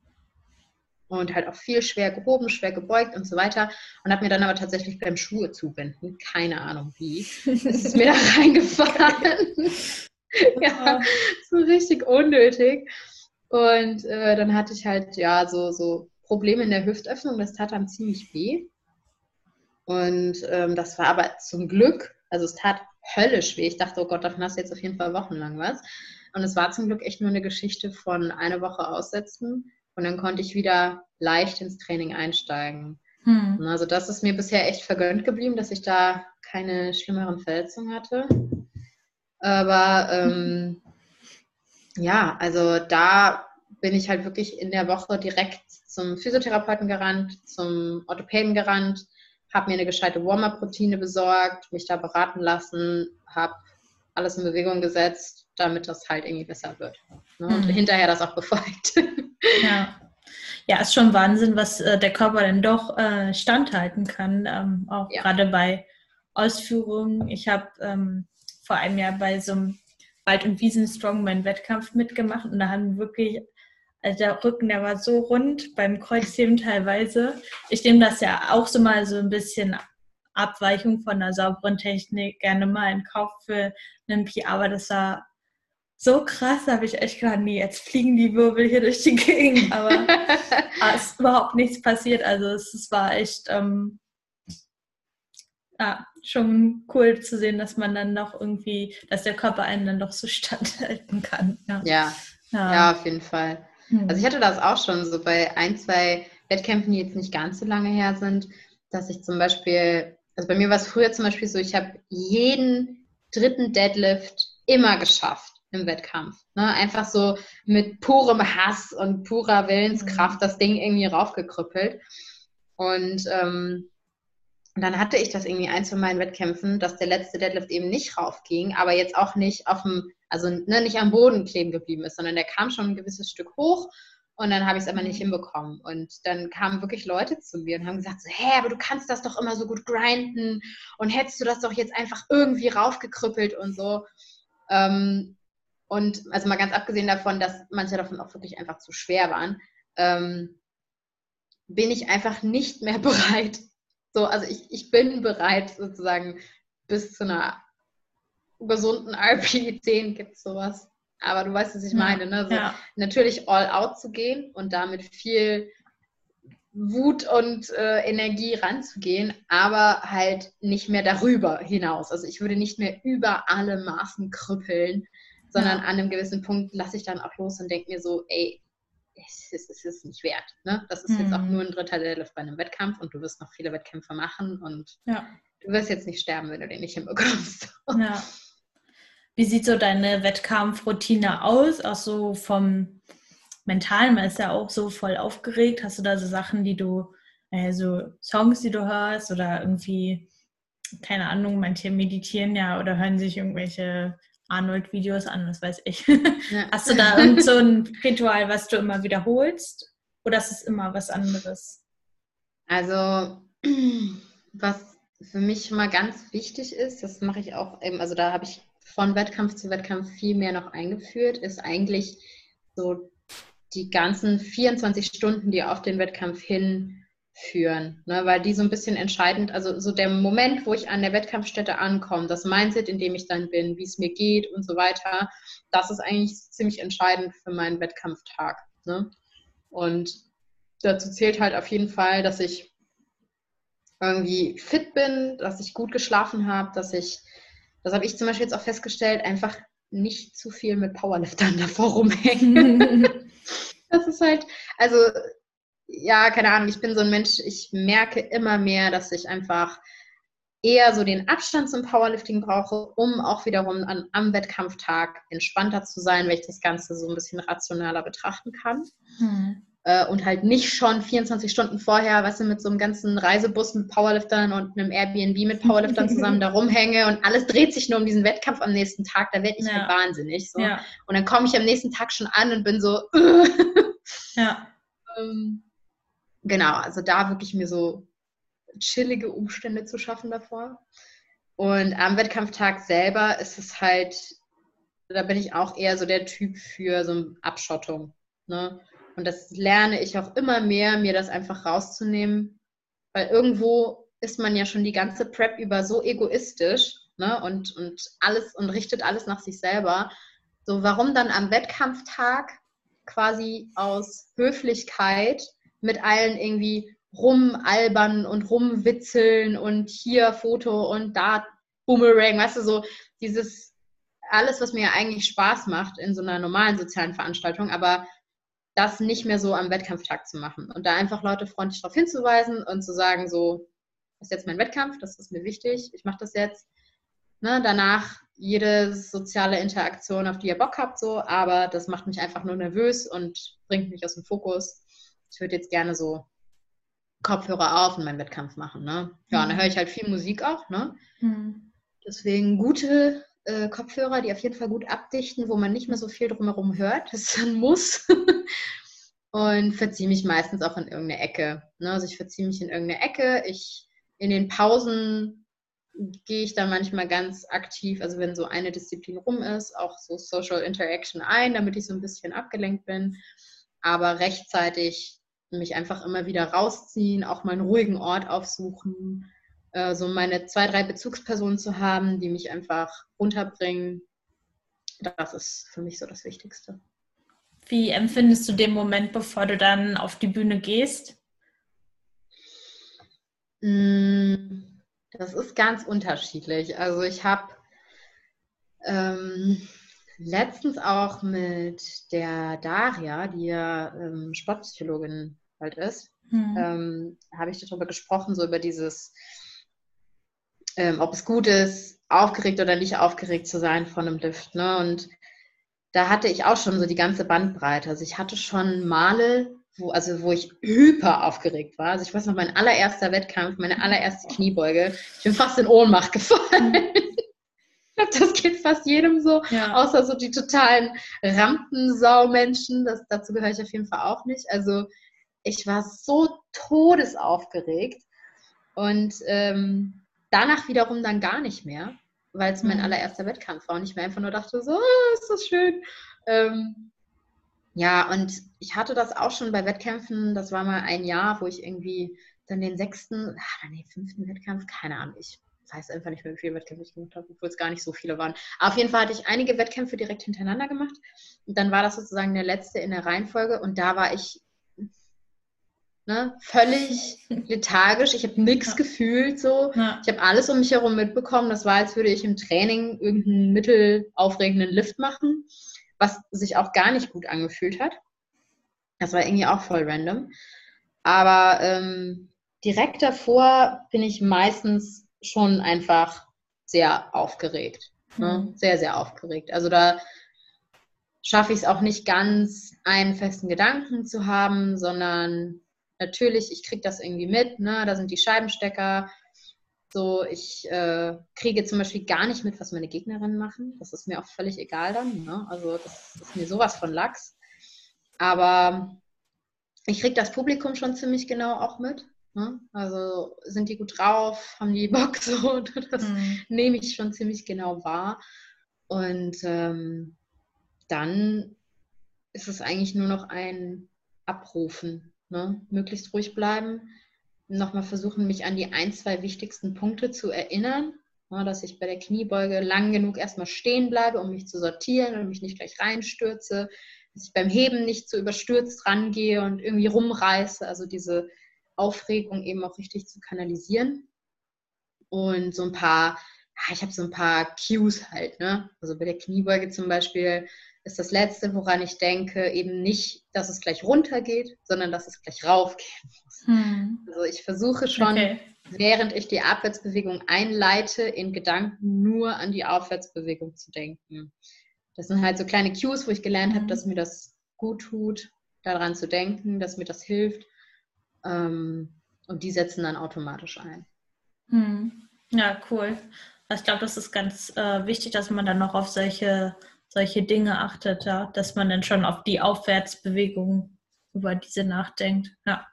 und halt auch viel schwer gehoben, schwer gebeugt und so weiter. Und habe mir dann aber tatsächlich beim Schuhe zubinden, keine Ahnung wie, [LAUGHS] es ist mir da reingefallen. [LAUGHS] ja, so richtig unnötig. Und äh, dann hatte ich halt ja so, so Probleme in der Hüftöffnung, das tat dann ziemlich weh. Und ähm, das war aber zum Glück, also es tat höllisch weh. Ich dachte, oh Gott, davon hast du jetzt auf jeden Fall wochenlang was. Und es war zum Glück echt nur eine Geschichte von eine Woche aussetzen. Und dann konnte ich wieder leicht ins Training einsteigen. Hm. Also das ist mir bisher echt vergönnt geblieben, dass ich da keine schlimmeren Verletzungen hatte. Aber ähm, ja, also da bin ich halt wirklich in der Woche direkt zum Physiotherapeuten gerannt, zum Orthopäden gerannt, habe mir eine gescheite Warm-up-Routine besorgt, mich da beraten lassen, habe alles in Bewegung gesetzt, damit das halt irgendwie besser wird. Ne? Und mhm. hinterher das auch befolgt. Ja. Ja, ist schon Wahnsinn, was äh, der Körper dann doch äh, standhalten kann, ähm, auch ja. gerade bei Ausführungen. Ich habe ähm, vor einem Jahr bei so einem Wald- und Wiesen-Strongman-Wettkampf mitgemacht und da haben wirklich also der Rücken, der war so rund beim Kreuzheben teilweise. Ich nehme das ja auch so mal so ein bisschen Abweichung von einer sauberen Technik gerne mal in Kauf für einen Pi, aber das war so krass, da habe ich echt gedacht, nee, jetzt fliegen die Wirbel hier durch die Gegend, [LAUGHS] aber, es ist überhaupt nichts passiert. Also es, es war echt ähm, ja, schon cool zu sehen, dass man dann noch irgendwie, dass der Körper einen dann doch so [LAUGHS] standhalten kann. Ja, ja, ja. ja auf jeden Fall. Mhm. Also ich hatte das auch schon so bei ein, zwei Wettkämpfen, die jetzt nicht ganz so lange her sind, dass ich zum Beispiel, also bei mir war es früher zum Beispiel so, ich habe jeden dritten Deadlift immer geschafft im Wettkampf. Ne? Einfach so mit purem Hass und purer Willenskraft mhm. das Ding irgendwie raufgekrüppelt. Und ähm, dann hatte ich das irgendwie eins von meinen Wettkämpfen, dass der letzte Deadlift eben nicht raufging, aber jetzt auch nicht auf dem also ne, nicht am Boden kleben geblieben ist, sondern der kam schon ein gewisses Stück hoch und dann habe ich es aber nicht hinbekommen. Und dann kamen wirklich Leute zu mir und haben gesagt, so, hä, aber du kannst das doch immer so gut grinden und hättest du das doch jetzt einfach irgendwie raufgekrüppelt und so. Ähm, und also mal ganz abgesehen davon, dass manche davon auch wirklich einfach zu schwer waren, ähm, bin ich einfach nicht mehr [LAUGHS] bereit. So, also ich, ich bin bereit, sozusagen bis zu einer gesunden RP10 gibt es sowas. Aber du weißt, was ich meine. Ne? So, ja. Natürlich all out zu gehen und damit viel Wut und äh, Energie ranzugehen, aber halt nicht mehr darüber hinaus. Also ich würde nicht mehr über alle Maßen krüppeln, sondern ja. an einem gewissen Punkt lasse ich dann auch los und denke mir so, ey, es ist, es ist nicht wert. Ne? Das ist mhm. jetzt auch mhm. nur ein Drittel der Luft bei einem Wettkampf und du wirst noch viele Wettkämpfe machen und ja. du wirst jetzt nicht sterben, wenn du den nicht hinbekommst. Ja. Wie sieht so deine Wettkampfroutine aus? Auch so vom Mentalen, man ist ja auch so voll aufgeregt. Hast du da so Sachen, die du, äh, so Songs, die du hörst oder irgendwie, keine Ahnung, manche meditieren ja oder hören sich irgendwelche Arnold-Videos an, was weiß ich. Ja. [LAUGHS] Hast du da irgend so ein Ritual, was du immer wiederholst? Oder ist es immer was anderes? Also, [CLEARS THROAT] was für mich mal ganz wichtig ist, das mache ich auch eben, also da habe ich von Wettkampf zu Wettkampf viel mehr noch eingeführt, ist eigentlich so die ganzen 24 Stunden, die auf den Wettkampf hinführen, ne? weil die so ein bisschen entscheidend, also so der Moment, wo ich an der Wettkampfstätte ankomme, das Mindset, in dem ich dann bin, wie es mir geht und so weiter, das ist eigentlich ziemlich entscheidend für meinen Wettkampftag. Ne? Und dazu zählt halt auf jeden Fall, dass ich irgendwie fit bin, dass ich gut geschlafen habe, dass ich, das habe ich zum Beispiel jetzt auch festgestellt, einfach nicht zu viel mit Powerliftern [LAUGHS] davor rumhängen. [LAUGHS] das ist halt, also ja, keine Ahnung, ich bin so ein Mensch, ich merke immer mehr, dass ich einfach eher so den Abstand zum Powerlifting brauche, um auch wiederum an, am Wettkampftag entspannter zu sein, weil ich das Ganze so ein bisschen rationaler betrachten kann. Hm äh, und halt nicht schon 24 Stunden vorher, weißt du, mit so einem ganzen Reisebus mit Powerliftern und einem Airbnb mit Powerliftern zusammen [LAUGHS] da rumhänge und alles dreht sich nur um diesen Wettkampf am nächsten Tag, da werde ich halt ja. halt wahnsinnig. So. Ja. Und dann komme ich am nächsten Tag schon an und bin so, [LAUGHS] ja. ähm, genau, also da wirklich mir so chillige Umstände zu schaffen davor. Und am Wettkampftag selber ist es halt, da bin ich auch eher so der Typ für so eine Abschottung. Ne? Und das lerne ich auch immer mehr, mir das einfach rauszunehmen, weil irgendwo ist man ja schon die ganze Prep über so egoistisch ne? und, und alles und richtet alles nach sich selber. So, warum dann am Wettkampftag quasi aus Höflichkeit mit allen irgendwie rumalbern und rumwitzeln und hier Foto und da Boomerang, weißt du, so dieses alles, was mir eigentlich Spaß macht in so einer normalen sozialen Veranstaltung, aber das nicht mehr so am Wettkampftag zu machen und da einfach Leute freundlich darauf hinzuweisen und zu sagen, so, das ist jetzt mein Wettkampf, das ist mir wichtig, ich mache das jetzt. Ne, danach jede soziale Interaktion, auf die ihr Bock habt, so, aber das macht mich einfach nur nervös und bringt mich aus dem Fokus. Ich würde jetzt gerne so Kopfhörer auf und meinen Wettkampf machen. Ne? Ja, mhm. und dann höre ich halt viel Musik auch. Ne? Mhm. Deswegen gute äh, Kopfhörer, die auf jeden Fall gut abdichten, wo man nicht mehr so viel drumherum hört. Das ist ein Muss. [LAUGHS] und verziehe mich meistens auch in irgendeine Ecke. Ne? Also ich verziehe mich in irgendeine Ecke. Ich in den Pausen gehe ich da manchmal ganz aktiv, also wenn so eine Disziplin rum ist, auch so Social Interaction ein, damit ich so ein bisschen abgelenkt bin. Aber rechtzeitig mich einfach immer wieder rausziehen, auch mal einen ruhigen Ort aufsuchen, äh, so meine zwei, drei Bezugspersonen zu haben, die mich einfach runterbringen, das ist für mich so das Wichtigste. Wie empfindest du den Moment, bevor du dann auf die Bühne gehst? Mm, das ist ganz unterschiedlich. Also ich habe ähm, letztens auch mit der Daria, die ja ähm, Sportpsychologin halt ist, mhm. ähm, habe ich darüber gesprochen, so über dieses ähm, ob es gut ist, aufgeregt oder nicht aufgeregt zu sein von einem Lift. Ne? Und da hatte ich auch schon so die ganze Bandbreite. Also ich hatte schon Male, wo, also wo ich hyper aufgeregt war. Also ich weiß noch, mein allererster Wettkampf, meine allererste Kniebeuge. Ich bin fast in Ohnmacht [LAUGHS] gefallen. ich glaube, das geht fast jedem so, ja. außer so die totalen Rampensau-Menschen. dazu gehöre ich auf jeden Fall auch nicht. Also ich war so todesaufgeregt. Und ähm, danach wiederum dann gar nicht mehr, weil es mein mhm. allererster Wettkampf war und ich mir einfach nur dachte, so, oh, ist das schön. Ähm, ja, und ich hatte das auch schon bei Wettkämpfen, das war mal ein Jahr, wo ich irgendwie dann den sechsten, ach, nee, fünften Wettkampf, keine Ahnung, ich weiß einfach nicht mehr, wie viele Wettkämpfe ich gemacht habe, obwohl es gar nicht so viele waren. Aber auf jeden Fall hatte ich einige Wettkämpfe direkt hintereinander gemacht. Und dann war das sozusagen der letzte in der Reihenfolge und da war ich Ne? Völlig lethargisch. Ich habe nichts ja. gefühlt so. Ja. Ich habe alles um mich herum mitbekommen. Das war, als würde ich im Training irgendeinen mittelaufregenden Lift machen, was sich auch gar nicht gut angefühlt hat. Das war irgendwie auch voll random. Aber ähm, direkt davor bin ich meistens schon einfach sehr aufgeregt. Ne? Mhm. Sehr, sehr aufgeregt. Also da schaffe ich es auch nicht ganz, einen festen Gedanken zu haben, sondern natürlich, ich kriege das irgendwie mit, ne? da sind die Scheibenstecker. So, ich äh, kriege zum Beispiel gar nicht mit, was meine Gegnerinnen machen. Das ist mir auch völlig egal dann. Ne? Also das ist mir sowas von Lachs. Aber ich kriege das Publikum schon ziemlich genau auch mit. Ne? Also sind die gut drauf, haben die Bock [LAUGHS] so, das mhm. nehme ich schon ziemlich genau wahr. Und ähm, dann ist es eigentlich nur noch ein Abrufen. Ne? Möglichst ruhig bleiben, nochmal versuchen, mich an die ein, zwei wichtigsten Punkte zu erinnern, ne? dass ich bei der Kniebeuge lang genug erstmal stehen bleibe, um mich zu sortieren und mich nicht gleich reinstürze, dass ich beim Heben nicht so überstürzt rangehe und irgendwie rumreiße, also diese Aufregung eben auch richtig zu kanalisieren. Und so ein paar, ich habe so ein paar Cues halt, ne? Also bei der Kniebeuge zum Beispiel ist das Letzte, woran ich denke, eben nicht, dass es gleich runtergeht, sondern dass es gleich raufgehen muss. Hm. Also ich versuche schon, okay. während ich die Abwärtsbewegung einleite, in Gedanken nur an die Aufwärtsbewegung zu denken. Das sind halt so kleine Cues, wo ich gelernt habe, mhm. dass mir das gut tut, daran zu denken, dass mir das hilft. Ähm, und die setzen dann automatisch ein. Hm. Ja, cool. Also ich glaube, das ist ganz äh, wichtig, dass man dann noch auf solche, solche Dinge achtet, ja? dass man dann schon auf die Aufwärtsbewegung über diese nachdenkt. Ja.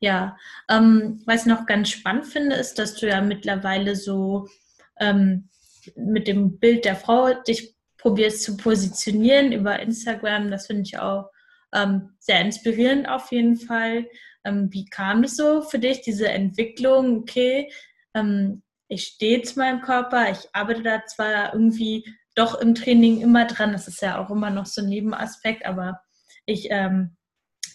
Ja, ähm, was ich noch ganz spannend finde, ist, dass du ja mittlerweile so ähm, mit dem Bild der Frau dich probierst zu positionieren über Instagram. Das finde ich auch ähm, sehr inspirierend auf jeden Fall. Ähm, wie kam es so für dich, diese Entwicklung? Okay, ähm, ich stehe zu meinem Körper, ich arbeite da zwar irgendwie doch im Training immer dran, das ist ja auch immer noch so ein Nebenaspekt, aber ich, ähm,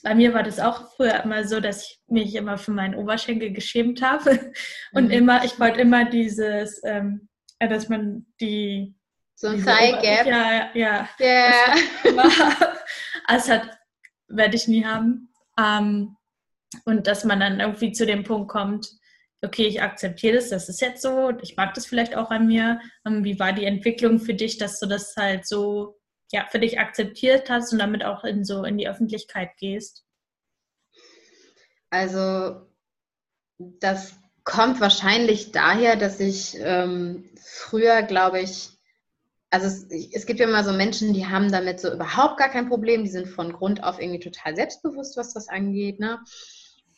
bei mir war das auch früher immer so, dass ich mich immer für meinen Oberschenkel geschämt habe [LAUGHS] und mhm. immer, ich wollte immer dieses, ähm, dass man die so ein Thigh Gap. Ja, ja. Yeah. [LAUGHS] Das hat, werde ich nie haben. Ähm, und dass man dann irgendwie zu dem Punkt kommt, okay, ich akzeptiere das, das ist jetzt so, ich mag das vielleicht auch an mir. Ähm, wie war die Entwicklung für dich, dass du das halt so ja, für dich akzeptiert hast und damit auch in so in die Öffentlichkeit gehst? Also das kommt wahrscheinlich daher, dass ich ähm, früher, glaube ich, also es, es, gibt ja immer so Menschen, die haben damit so überhaupt gar kein Problem, die sind von Grund auf irgendwie total selbstbewusst, was das angeht. Ne?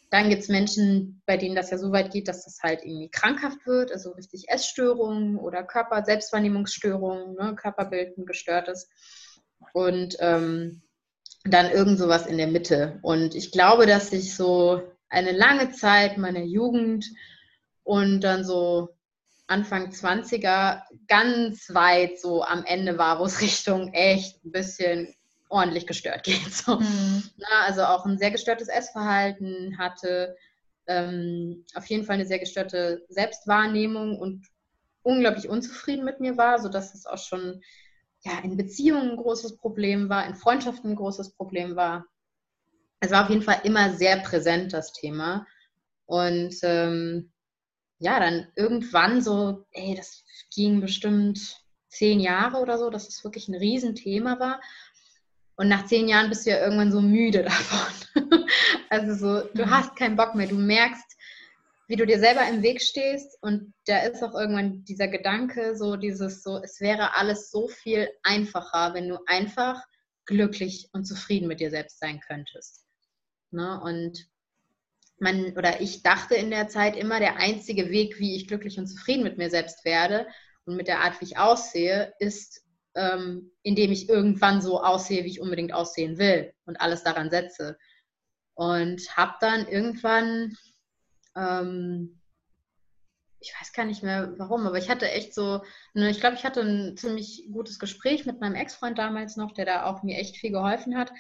Dann gibt es Menschen, bei denen das ja so weit geht, dass das halt irgendwie krankhaft wird, also richtig Essstörungen oder Körper-Selbstwahrnehmungsstörungen, ne? Körperbild ein gestörtes. Und ähm, dann irgend sowas in der Mitte. Und ich glaube, dass ich so eine lange Zeit meiner Jugend und dann so Anfang 20er ganz weit so am Ende war, wo es [LAUGHS] Richtung echt ein bisschen ordentlich gestört [LAUGHS] geht. So. Mhm. Na, also auch ein sehr gestörtes Essverhalten hatte, ähm, auf jeden Fall eine sehr gestörte Selbstwahrnehmung und unglaublich unzufrieden mit mir war, sodass es auch schon ja, in Beziehungen ein großes Problem war, in Freundschaften ein großes Problem war. Es war auf jeden Fall immer sehr präsent, das Thema. Und ähm, ja, dann irgendwann so, ey, das ging bestimmt zehn Jahre oder so, dass es wirklich ein Riesenthema war. Und nach zehn Jahren bist du ja irgendwann so müde [LAUGHS] davon. also so, du mhm. hast keinen Bock mehr. Du merkst, wie du dir selber im Weg stehst und da ist auch irgendwann dieser Gedanke, so dieses so, es wäre alles so viel einfacher, wenn du einfach glücklich und zufrieden mit dir selbst sein könntest. Ne? Und man oder ich dachte in der Zeit immer, der einzige Weg, wie ich glücklich und zufrieden mit mir selbst werde und mit der Art, wie ich aussehe, ist, ähm, indem ich irgendwann so aussehe, wie ich unbedingt aussehen will und alles daran setze. Und habe dann irgendwann, ähm, ich weiß gar nicht mehr warum, aber ich hatte echt so, ne, ich glaube, ich hatte ein ziemlich gutes Gespräch mit meinem Ex-Freund damals noch, der da auch mir echt viel geholfen hat.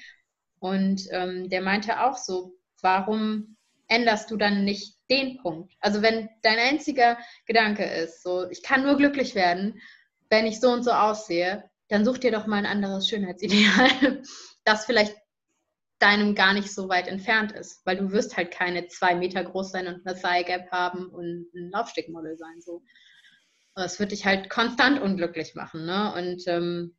Und ähm, der meinte auch so, warum änderst du dann nicht den Punkt. Also wenn dein einziger Gedanke ist, so ich kann nur glücklich werden, wenn ich so und so aussehe, dann such dir doch mal ein anderes Schönheitsideal, [LAUGHS] das vielleicht deinem gar nicht so weit entfernt ist, weil du wirst halt keine zwei Meter groß sein und eine Thigh Gap haben und ein Laufstickmodel sein so. Das wird dich halt konstant unglücklich machen. Ne? Und ähm,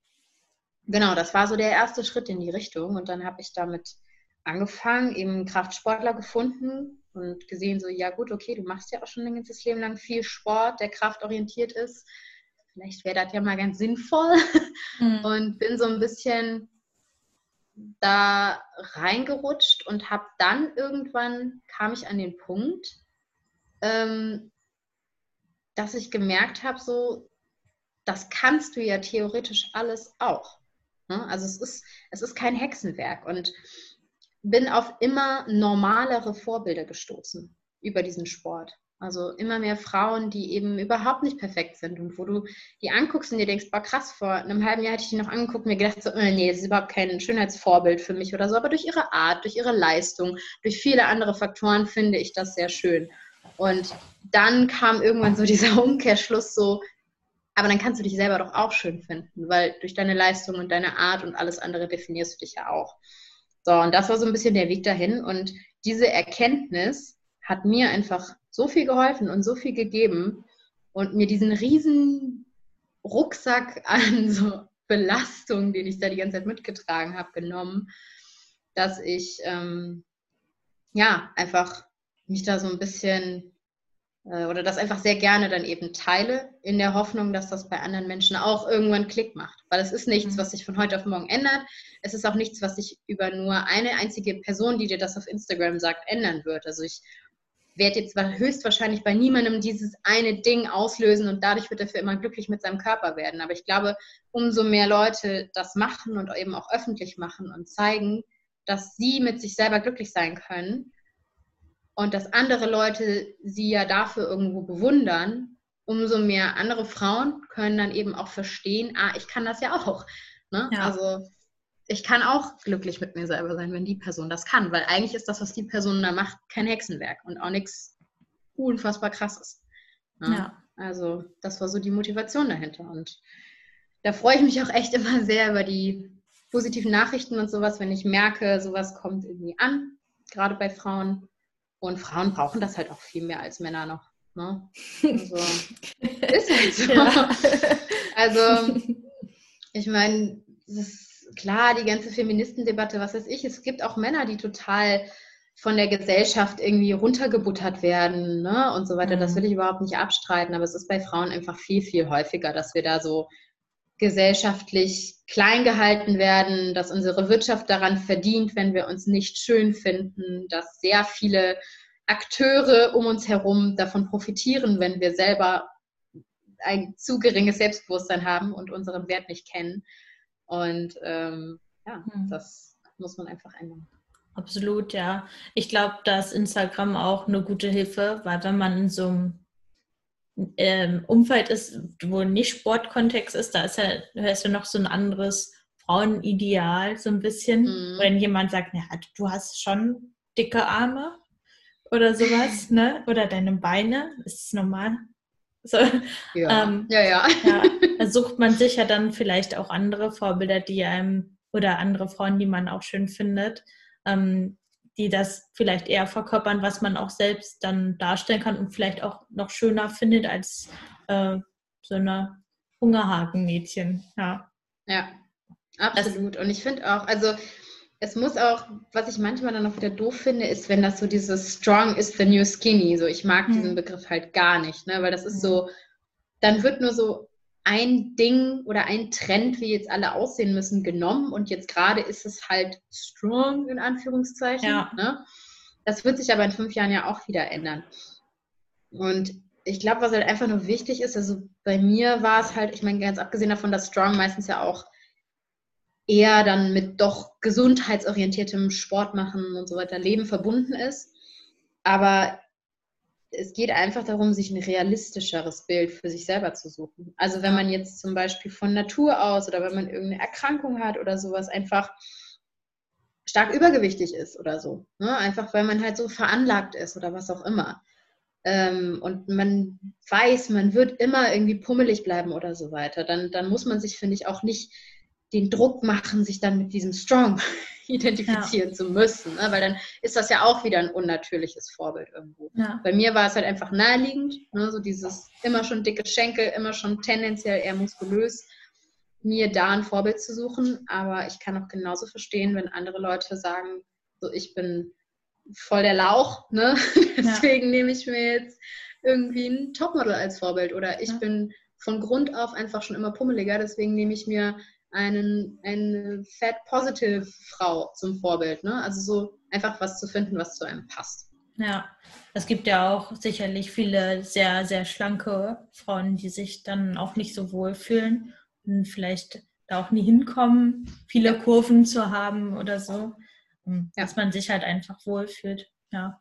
genau, das war so der erste Schritt in die Richtung. Und dann habe ich damit angefangen, eben Kraftsportler gefunden und gesehen, so, ja gut, okay, du machst ja auch schon ein ganzes Leben lang viel Sport, der kraftorientiert ist. Vielleicht wäre das ja mal ganz sinnvoll. Mhm. Und bin so ein bisschen da reingerutscht und habe dann irgendwann kam ich an den Punkt, ähm, dass ich gemerkt habe, so, das kannst du ja theoretisch alles auch. Ne? Also es ist, es ist kein Hexenwerk und bin auf immer normalere Vorbilder gestoßen über diesen Sport. Also immer mehr Frauen, die eben überhaupt nicht perfekt sind und wo du die anguckst und dir denkst, boah krass, vor einem halben Jahr hätte ich die noch angeguckt und mir gedacht, so, äh, nee, das ist überhaupt kein Schönheitsvorbild für mich oder so, aber durch ihre Art, durch ihre Leistung, durch viele andere Faktoren finde ich das sehr schön. Und dann kam irgendwann so [LAUGHS] dieser Umkehrschluss so, aber dann kannst du dich selber doch auch schön finden, weil durch deine Leistung und deine Art und alles andere definierst du dich ja auch. So, und das war so ein bisschen der Weg dahin. Und diese Erkenntnis hat mir einfach so viel geholfen und so viel gegeben und mir diesen riesen Rucksack [LAUGHS] an so Belastung, den ich da die ganze Zeit mitgetragen habe, genommen, dass ich ähm, ja einfach mich da so ein bisschen äh, oder das einfach sehr gerne dann eben teile, in der Hoffnung, dass das bei anderen Menschen auch irgendwann Klick macht. Weil es ist nichts, mhm. was sich von heute auf morgen ändert. Es ist auch nichts, was sich über nur eine einzige Person, die dir das auf Instagram sagt, ändern wird. Also ich werde jetzt höchstwahrscheinlich bei niemandem dieses eine Ding auslösen und dadurch wird er für immer glücklich mit seinem Körper werden. Aber ich glaube, umso mehr Leute das machen und eben auch öffentlich machen und zeigen, dass sie mit sich selber glücklich sein können, und dass andere Leute sie ja dafür irgendwo bewundern, umso mehr andere Frauen können dann eben auch verstehen, ah, ich kann das ja auch. Ne? Ja. Also ich kann auch glücklich mit mir selber sein, wenn die Person das kann, weil eigentlich ist das, was die Person da macht, kein Hexenwerk und auch nichts unfassbar krasses. Ne? Ja. Also das war so die Motivation dahinter und da freue ich mich auch echt immer sehr über die positiven Nachrichten und sowas, wenn ich merke, sowas kommt irgendwie an, gerade bei Frauen. Und Frauen brauchen das halt auch viel mehr als Männer noch. Ne? Also, [LAUGHS] ist halt so. Ja. Also, [LAUGHS] ich meine, es ist klar, die ganze Feministendebatte, was weiß ich, es gibt auch Männer, die total von der Gesellschaft irgendwie runtergebuttert werden ne? und so weiter. Das mhm. will ich überhaupt nicht abstreiten, aber es ist bei Frauen einfach viel, viel häufiger, dass wir da so gesellschaftlich klein gehalten werden, dass unsere Wirtschaft daran verdient, wenn wir uns nicht schön finden, dass sehr viele Akteure um uns herum davon profitieren, wenn wir selber ein zu geringes Selbstbewusstsein haben und unseren Wert nicht kennen. Und ähm, ja, hm. das muss man einfach ändern. Absolut, ja. Ich glaube, da ist Instagram auch eine gute Hilfe, weil wenn man in so einem ähm, Umfeld ist, wo nicht Sportkontext ist, da ist ja, da ist ja noch so ein anderes Frauenideal, so ein bisschen. Mhm. Wenn jemand sagt, ja, du hast schon dicke Arme oder sowas, [LAUGHS] ne? Oder deine Beine, ist es normal? So, ja. Ähm, ja, ja. ja. Da sucht man sich ja dann vielleicht auch andere Vorbilder, die einem oder andere Frauen, die man auch schön findet, ähm, die das vielleicht eher verkörpern, was man auch selbst dann darstellen kann und vielleicht auch noch schöner findet als äh, so eine Hungerhaken-Mädchen. Ja. ja, absolut. und ich finde auch, also es muss auch, was ich manchmal dann auch wieder doof finde, ist, wenn das so dieses Strong is the new skinny, so ich mag mhm. diesen Begriff halt gar nicht, ne? weil das ist so, dann wird nur so ein Ding oder ein Trend, wie jetzt alle aussehen müssen, genommen und jetzt gerade ist es halt strong in Anführungszeichen. Ja. Ne? Das wird sich aber in fünf Jahren ja auch wieder ändern. Und ich glaube, was halt einfach nur wichtig ist, also bei mir war es halt, ich meine, ganz abgesehen davon, dass strong meistens ja auch eher dann mit doch gesundheitsorientiertem Sport machen und so weiter Leben verbunden ist. Aber es geht einfach darum, sich ein realistischeres Bild für sich selber zu suchen. Also wenn man jetzt zum Beispiel von Natur aus oder wenn man irgendeine Erkrankung hat oder sowas einfach stark übergewichtig ist oder so. Ne? Einfach weil man halt so veranlagt ist oder was auch immer. Ähm, und man weiß, man wird immer irgendwie pummelig bleiben oder so weiter. Dann, dann muss man sich, finde ich, auch nicht den Druck machen, sich dann mit diesem Strong [LAUGHS] identifizieren ja. zu müssen, ne? weil dann ist das ja auch wieder ein unnatürliches Vorbild irgendwo. Ja. Bei mir war es halt einfach naheliegend, ne? so dieses immer schon dicke Schenkel, immer schon tendenziell eher muskulös, mir da ein Vorbild zu suchen, aber ich kann auch genauso verstehen, wenn andere Leute sagen, so ich bin voll der Lauch, ne? [LAUGHS] deswegen ja. nehme ich mir jetzt irgendwie ein Topmodel als Vorbild oder ich bin von Grund auf einfach schon immer pummeliger, deswegen nehme ich mir einen, eine Fat-Positive-Frau zum Vorbild. Ne? Also so einfach was zu finden, was zu einem passt. Ja, es gibt ja auch sicherlich viele sehr, sehr schlanke Frauen, die sich dann auch nicht so wohl fühlen und vielleicht da auch nie hinkommen, viele Kurven zu haben oder so, dass man sich halt einfach wohlfühlt. Ja.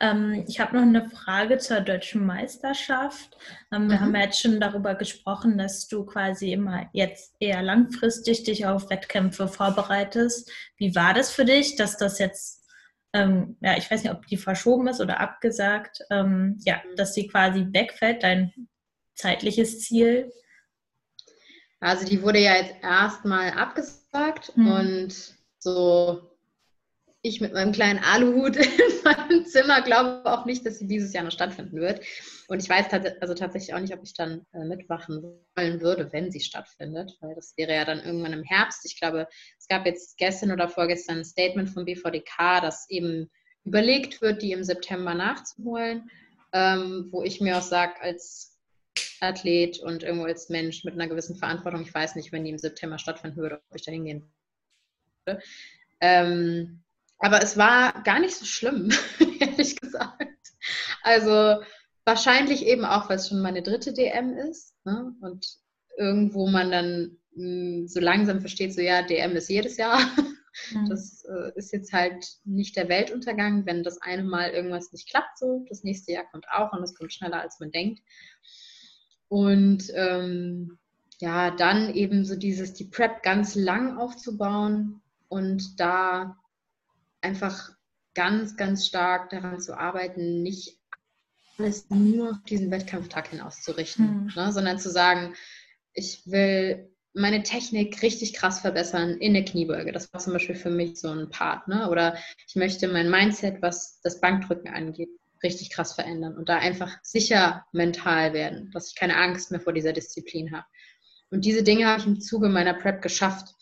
Ähm, ich habe noch eine Frage zur deutschen Meisterschaft. Ähm, mhm. Wir haben ja jetzt schon darüber gesprochen, dass du quasi immer jetzt eher langfristig dich auf Wettkämpfe vorbereitest. Wie war das für dich, dass das jetzt, ähm, ja, ich weiß nicht, ob die verschoben ist oder abgesagt, ähm, ja, mhm. dass sie quasi wegfällt, dein zeitliches Ziel? Also die wurde ja jetzt erstmal abgesagt mhm. und so ich mit meinem kleinen Aluhut [LAUGHS] in meinem Zimmer glaube auch nicht, dass sie dieses Jahr noch stattfinden wird. Und ich weiß also tatsächlich auch nicht, ob ich dann äh, mitmachen wollen würde, wenn sie stattfindet, weil das wäre ja dann irgendwann im Herbst. Ich glaube, es gab jetzt gestern oder vorgestern ein Statement vom BVDK, dass eben überlegt wird, die im September nachzuholen, ähm, wo ich mir auch sage, als Athlet und irgendwo als Mensch mit einer gewissen Verantwortung, ich weiß nicht, wenn die im September stattfinden würde, ob ich da hingehen würde. Ähm, aber es war gar nicht so schlimm, [LAUGHS] ehrlich gesagt. Also wahrscheinlich eben auch, weil es schon meine dritte DM ist ne? und irgendwo man dann mh, hm, so langsam versteht, so ja, DM ist jedes Jahr. Mhm. Das äh, ist jetzt halt nicht der Weltuntergang, wenn das eine Mal irgendwas nicht klappt so. Das nächste Jahr kommt auch und es kommt schneller, als man denkt. Und ähm, ja, dann eben so dieses, die Prep ganz lang aufzubauen und da einfach ganz, ganz stark daran zu arbeiten, nicht alles nur auf diesen Wettkampftag hin auszurichten, mhm. ne, sondern zu sagen, ich will meine Technik richtig krass verbessern in der Kniebeuge. Das war zum Beispiel für mich so ein Part. Ne? Oder ich möchte mein Mindset, was das Bankdrücken angeht, richtig krass verändern und da einfach sicher mental werden, dass ich keine Angst mehr vor dieser Disziplin habe. Und diese Dinge habe ich im Zuge meiner Prep geschafft.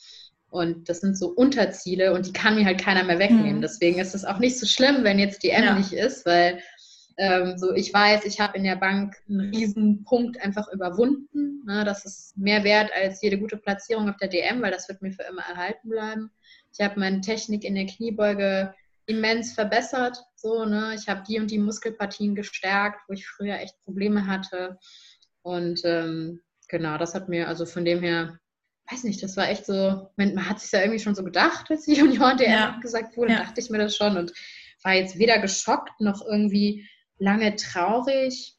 Und das sind so Unterziele und die kann mir halt keiner mehr wegnehmen. Mhm. Deswegen ist es auch nicht so schlimm, wenn jetzt die M ja. nicht ist, weil ähm, so ich weiß, ich habe in der Bank einen riesen Punkt einfach überwunden. Ne? Das ist mehr wert als jede gute Platzierung auf der DM, weil das wird mir für immer erhalten bleiben. Ich habe meine Technik in der Kniebeuge immens verbessert. So, ne? Ich habe die und die Muskelpartien gestärkt, wo ich früher echt Probleme hatte. Und ähm, genau, das hat mir also von dem her weiß nicht, das war echt so, man, hat sich ja irgendwie schon so gedacht, als die Junioren DM ja. gesagt wurde, ja. dachte ich mir das schon und war jetzt weder geschockt noch irgendwie lange traurig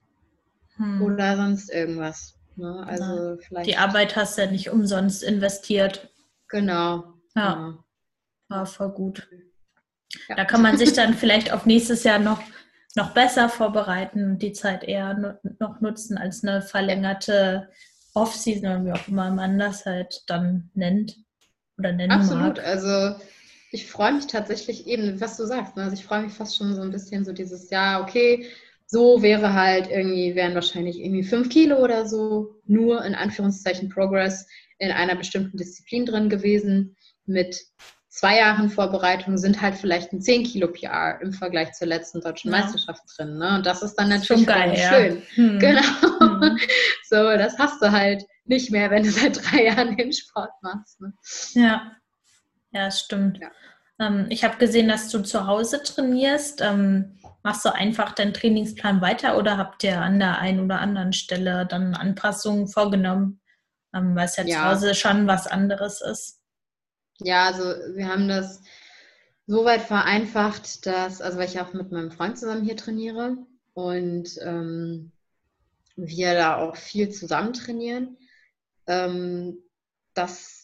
hm. oder sonst irgendwas. Ne? Also ja. Die Arbeit hast du ja nicht umsonst investiert. Genau. Ja. Genau. War voll gut. Da kann man sich dann vielleicht auf nächstes Jahr noch, noch besser vorbereiten und die Zeit eher noch nutzen als eine verlängerte Off-Season oder wie auch immer man das halt dann nennt oder nennen Absolut, mag. also ich freue mich tatsächlich eben, was du sagst, ne? also ich freue mich fast schon so ein bisschen so dieses Jahr, okay, so wäre halt irgendwie, wären wahrscheinlich irgendwie fünf Kilo oder so nur in Anführungszeichen Progress in einer bestimmten Disziplin drin gewesen mit zwei Jahren Vorbereitung sind halt vielleicht ein 10 Kilo PR im Vergleich zur letzten deutschen ja. Meisterschaft drin. Ne? Und das ist dann natürlich Schon geil, schön. Ja. Hm. Genau. Hm. [LAUGHS] So, das hast du halt nicht mehr, wenn du seit drei Jahren den Sport machst. Ne? Ja, ja, stimmt. Ja. Ähm, ich habe gesehen, dass du zu Hause trainierst. Ähm, machst du einfach deinen Trainingsplan weiter oder habt ihr an der einen oder anderen Stelle dann Anpassungen vorgenommen, ähm, weil es ja, ja zu Hause schon was anderes ist? Ja, also wir haben das so weit vereinfacht, dass, also weil ich auch mit meinem Freund zusammen hier trainiere und ähm, wir da auch viel zusammen trainieren, ähm, dass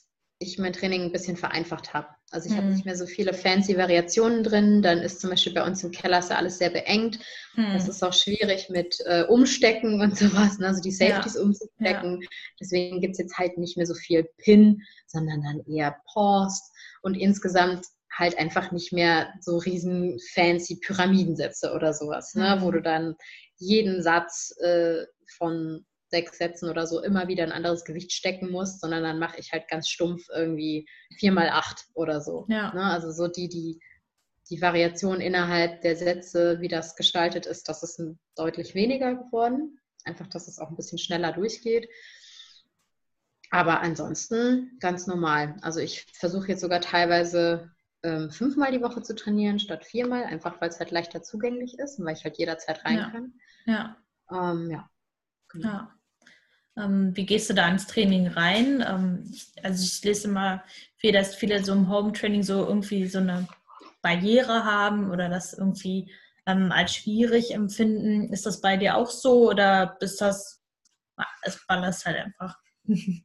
ich mein Training ein bisschen vereinfacht habe. Also ich mhm. habe nicht mehr so viele fancy Variationen drin. Dann ist zum Beispiel bei uns im Keller ist ja alles sehr beengt. Mhm. Das ist auch schwierig mit äh, Umstecken und [LAUGHS] sowas, ne? also die Safeties ja. umzustecken. Ja. Deswegen gibt es jetzt halt nicht mehr so viel Pin, sondern dann eher Paused und insgesamt halt einfach nicht mehr so riesen fancy Pyramidensätze oder sowas, ne? wo mhm. du dann jeden Satz äh, von sechs Sätzen oder so immer wieder ein anderes Gewicht stecken musst, sondern dann mache ich halt ganz stumpf irgendwie vier mal acht oder so. Ja. Ne? Also so die, die, die Variation innerhalb der Sätze, wie das gestaltet ist, das ist deutlich weniger geworden. Einfach, dass es auch ein bisschen schneller durchgeht. Aber ansonsten ganz normal. Also ich versuche jetzt sogar teilweise ähm, fünfmal die Woche zu trainieren statt viermal, einfach weil es halt leichter zugänglich ist und weil ich halt jederzeit rein ja. kann. Ja. Ähm, ja. Genau. ja. Ähm, wie gehst du da ins Training rein? Ähm, also ich lese immer viel, dass viele so im Home-Training so irgendwie so eine Barriere haben oder das irgendwie ähm, als schwierig empfinden. Ist das bei dir auch so oder bist das, es ballerst halt einfach? [LAUGHS]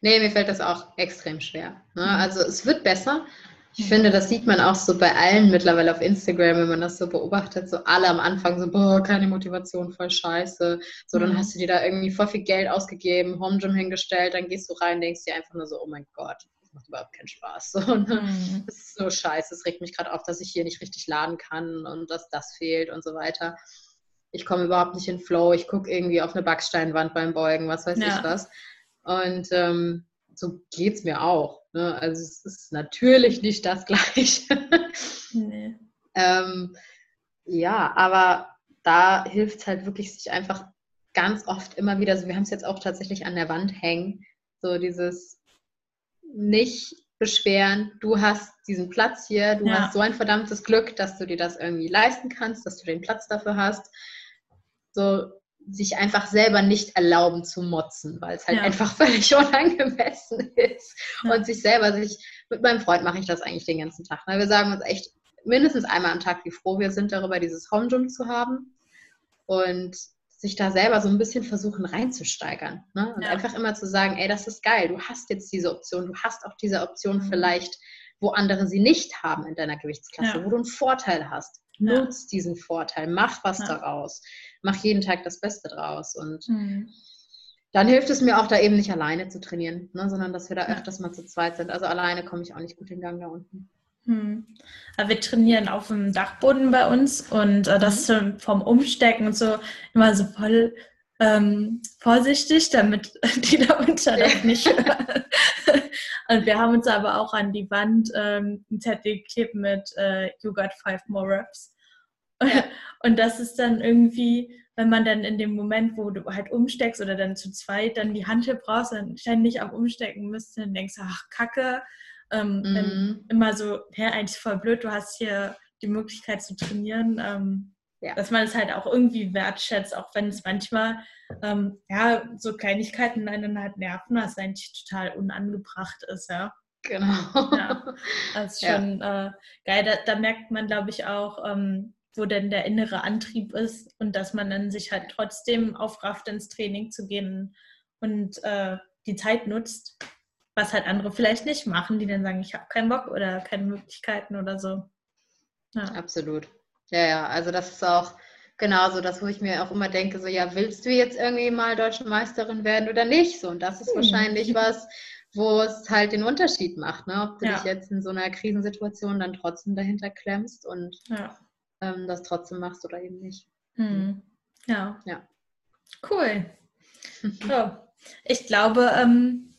Nee, mir fällt das auch extrem schwer. Ne? Mhm. Also es wird besser, ich finde, das sieht man auch so bei allen mittlerweile auf Instagram, wenn man das so beobachtet, so alle am Anfang so, boah, keine Motivation, voll scheiße. So, dann mhm. hast du dir da irgendwie voll viel Geld ausgegeben, Home Gym hingestellt, dann gehst du rein, denkst dir einfach nur so, oh mein Gott, das macht überhaupt keinen Spaß. [LAUGHS] So, ne? mhm. Das ist so scheiße, es regt mich gerade auf, dass ich hier nicht richtig laden kann und dass das fehlt und so weiter. Ich komme überhaupt nicht in Flow, ich gucke irgendwie auf eine Backsteinwand beim Beugen, was weiß ja. ich was. Und ähm, so geht es mir auch. Ne? Also es ist natürlich nicht das [LAUGHS] Gleiche. Nee. ähm, ja, aber da hilft es halt wirklich, sich einfach ganz oft immer wieder, also wir haben es jetzt auch tatsächlich an der Wand hängen, so dieses nicht beschweren, du hast diesen Platz hier, du ja. hast so ein verdammtes Glück, dass du dir das irgendwie leisten kannst, dass du den Platz dafür hast. So, sich einfach selber nicht erlauben zu motzen, weil es halt ja. einfach [LAUGHS] völlig unangemessen ist. Ja. Und sich selber, sich, mit meinem Freund mache ich das eigentlich den ganzen Tag. Ne? Wir sagen uns echt mindestens einmal am Tag, wie froh wir sind darüber, dieses Home Gym zu haben. Und sich da selber so ein bisschen versuchen reinzusteigern. Ne? Und ja. einfach immer zu sagen, ey, das ist geil, du hast jetzt diese Option, du hast auch diese Option mhm. vielleicht, wo andere sie nicht haben in deiner Gewichtsklasse, wo du einen Vorteil hast. Nutz diesen Vorteil, mach was daraus mache jeden Tag das Beste draus. Und mhm. dann hilft es mir auch, da eben nicht alleine zu trainieren, ne, sondern dass wir da öfters mal zu zweit sind. Also alleine komme ich auch nicht gut in Gang da unten. Hm. Wir trainieren auf dem Dachboden bei uns und äh, das mhm. vom Umstecken und so immer so voll ähm, vorsichtig, damit [LAUGHS] die da unter das nicht hören. [LAUGHS] und wir haben uns aber auch an die Wand ähm, ein Zettel geklebt mit äh, You got five more reps. [LAUGHS] Und das ist dann irgendwie, wenn man dann in dem Moment, wo du halt umsteckst oder dann zu zweit dann die Hantel brauchst und ständig am Umstecken müsst, dann denkst du, ach, Kacke. Ähm, mhm. Immer so, ja, eigentlich voll blöd, du hast hier die Möglichkeit zu trainieren. Ähm, ja. Dass man es halt auch irgendwie wertschätzt, auch wenn es manchmal, ähm, ja, so Kleinigkeiten einen halt nerven, was eigentlich total unangebracht ist, ja. Genau. Ja, das ist [LAUGHS] schon ja. äh, geil. Da, da, merkt man, glaube ich, auch, ähm, wo denn der innere Antrieb ist und dass man dann sich halt trotzdem aufrafft, ins Training zu gehen und äh, die Zeit nutzt, was halt andere vielleicht nicht machen, die dann sagen, ich habe keinen Bock oder keine Möglichkeiten oder so. Ja. Absolut. Ja, ja, also das ist auch genauso das, wo ich mir auch immer denke, so ja, willst du jetzt irgendwie mal deutsche Meisterin werden oder nicht? So, und das ist hm. wahrscheinlich was, wo es halt den Unterschied macht, ne? ob du ja. dich jetzt in so einer Krisensituation dann trotzdem dahinter klemmst und ja ähm, das trotzdem machst oder eben nicht. Mhm. Ja. ja. Cool. So. Ich glaube, ähm,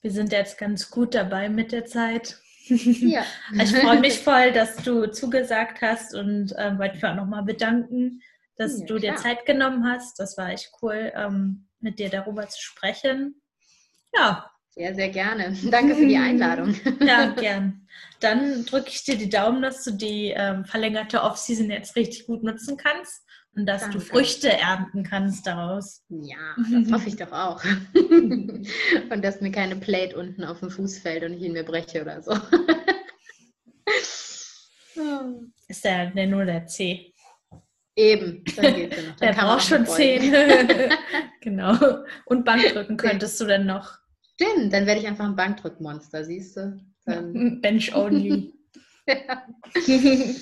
wir sind jetzt ganz gut dabei mit der Zeit. [LAUGHS] Ja. ich freue mich [LAUGHS] voll, dass du zugesagt hast und ähm, wollte mich auch nochmal bedanken, dass ja, du dir Zeit genommen hast. Das war echt cool, ähm, mit dir darüber zu sprechen. Ja, sehr, sehr gerne. [LAUGHS] Danke für die Einladung. Ja, gern. Dann drücke ich dir die Daumen, dass du die ähm, verlängerte Off-Season jetzt richtig gut nutzen kannst und dass Danke. du Früchte ernten kannst daraus. Ja, [LAUGHS] das hoffe ich doch auch. [LAUGHS] und dass mir keine Plate unten auf dem Fuß fällt und ich ihn mir breche oder so. Ist der, nur der C. Eben, dann geht's ja noch. Dann der braucht schon zehn. genau. Und Bankdrücken könntest du dann noch. Stimmt, dann werde ich einfach ein Bankdrückmonster, siehst du? Dann... [LAUGHS] Bench only. [LAUGHS]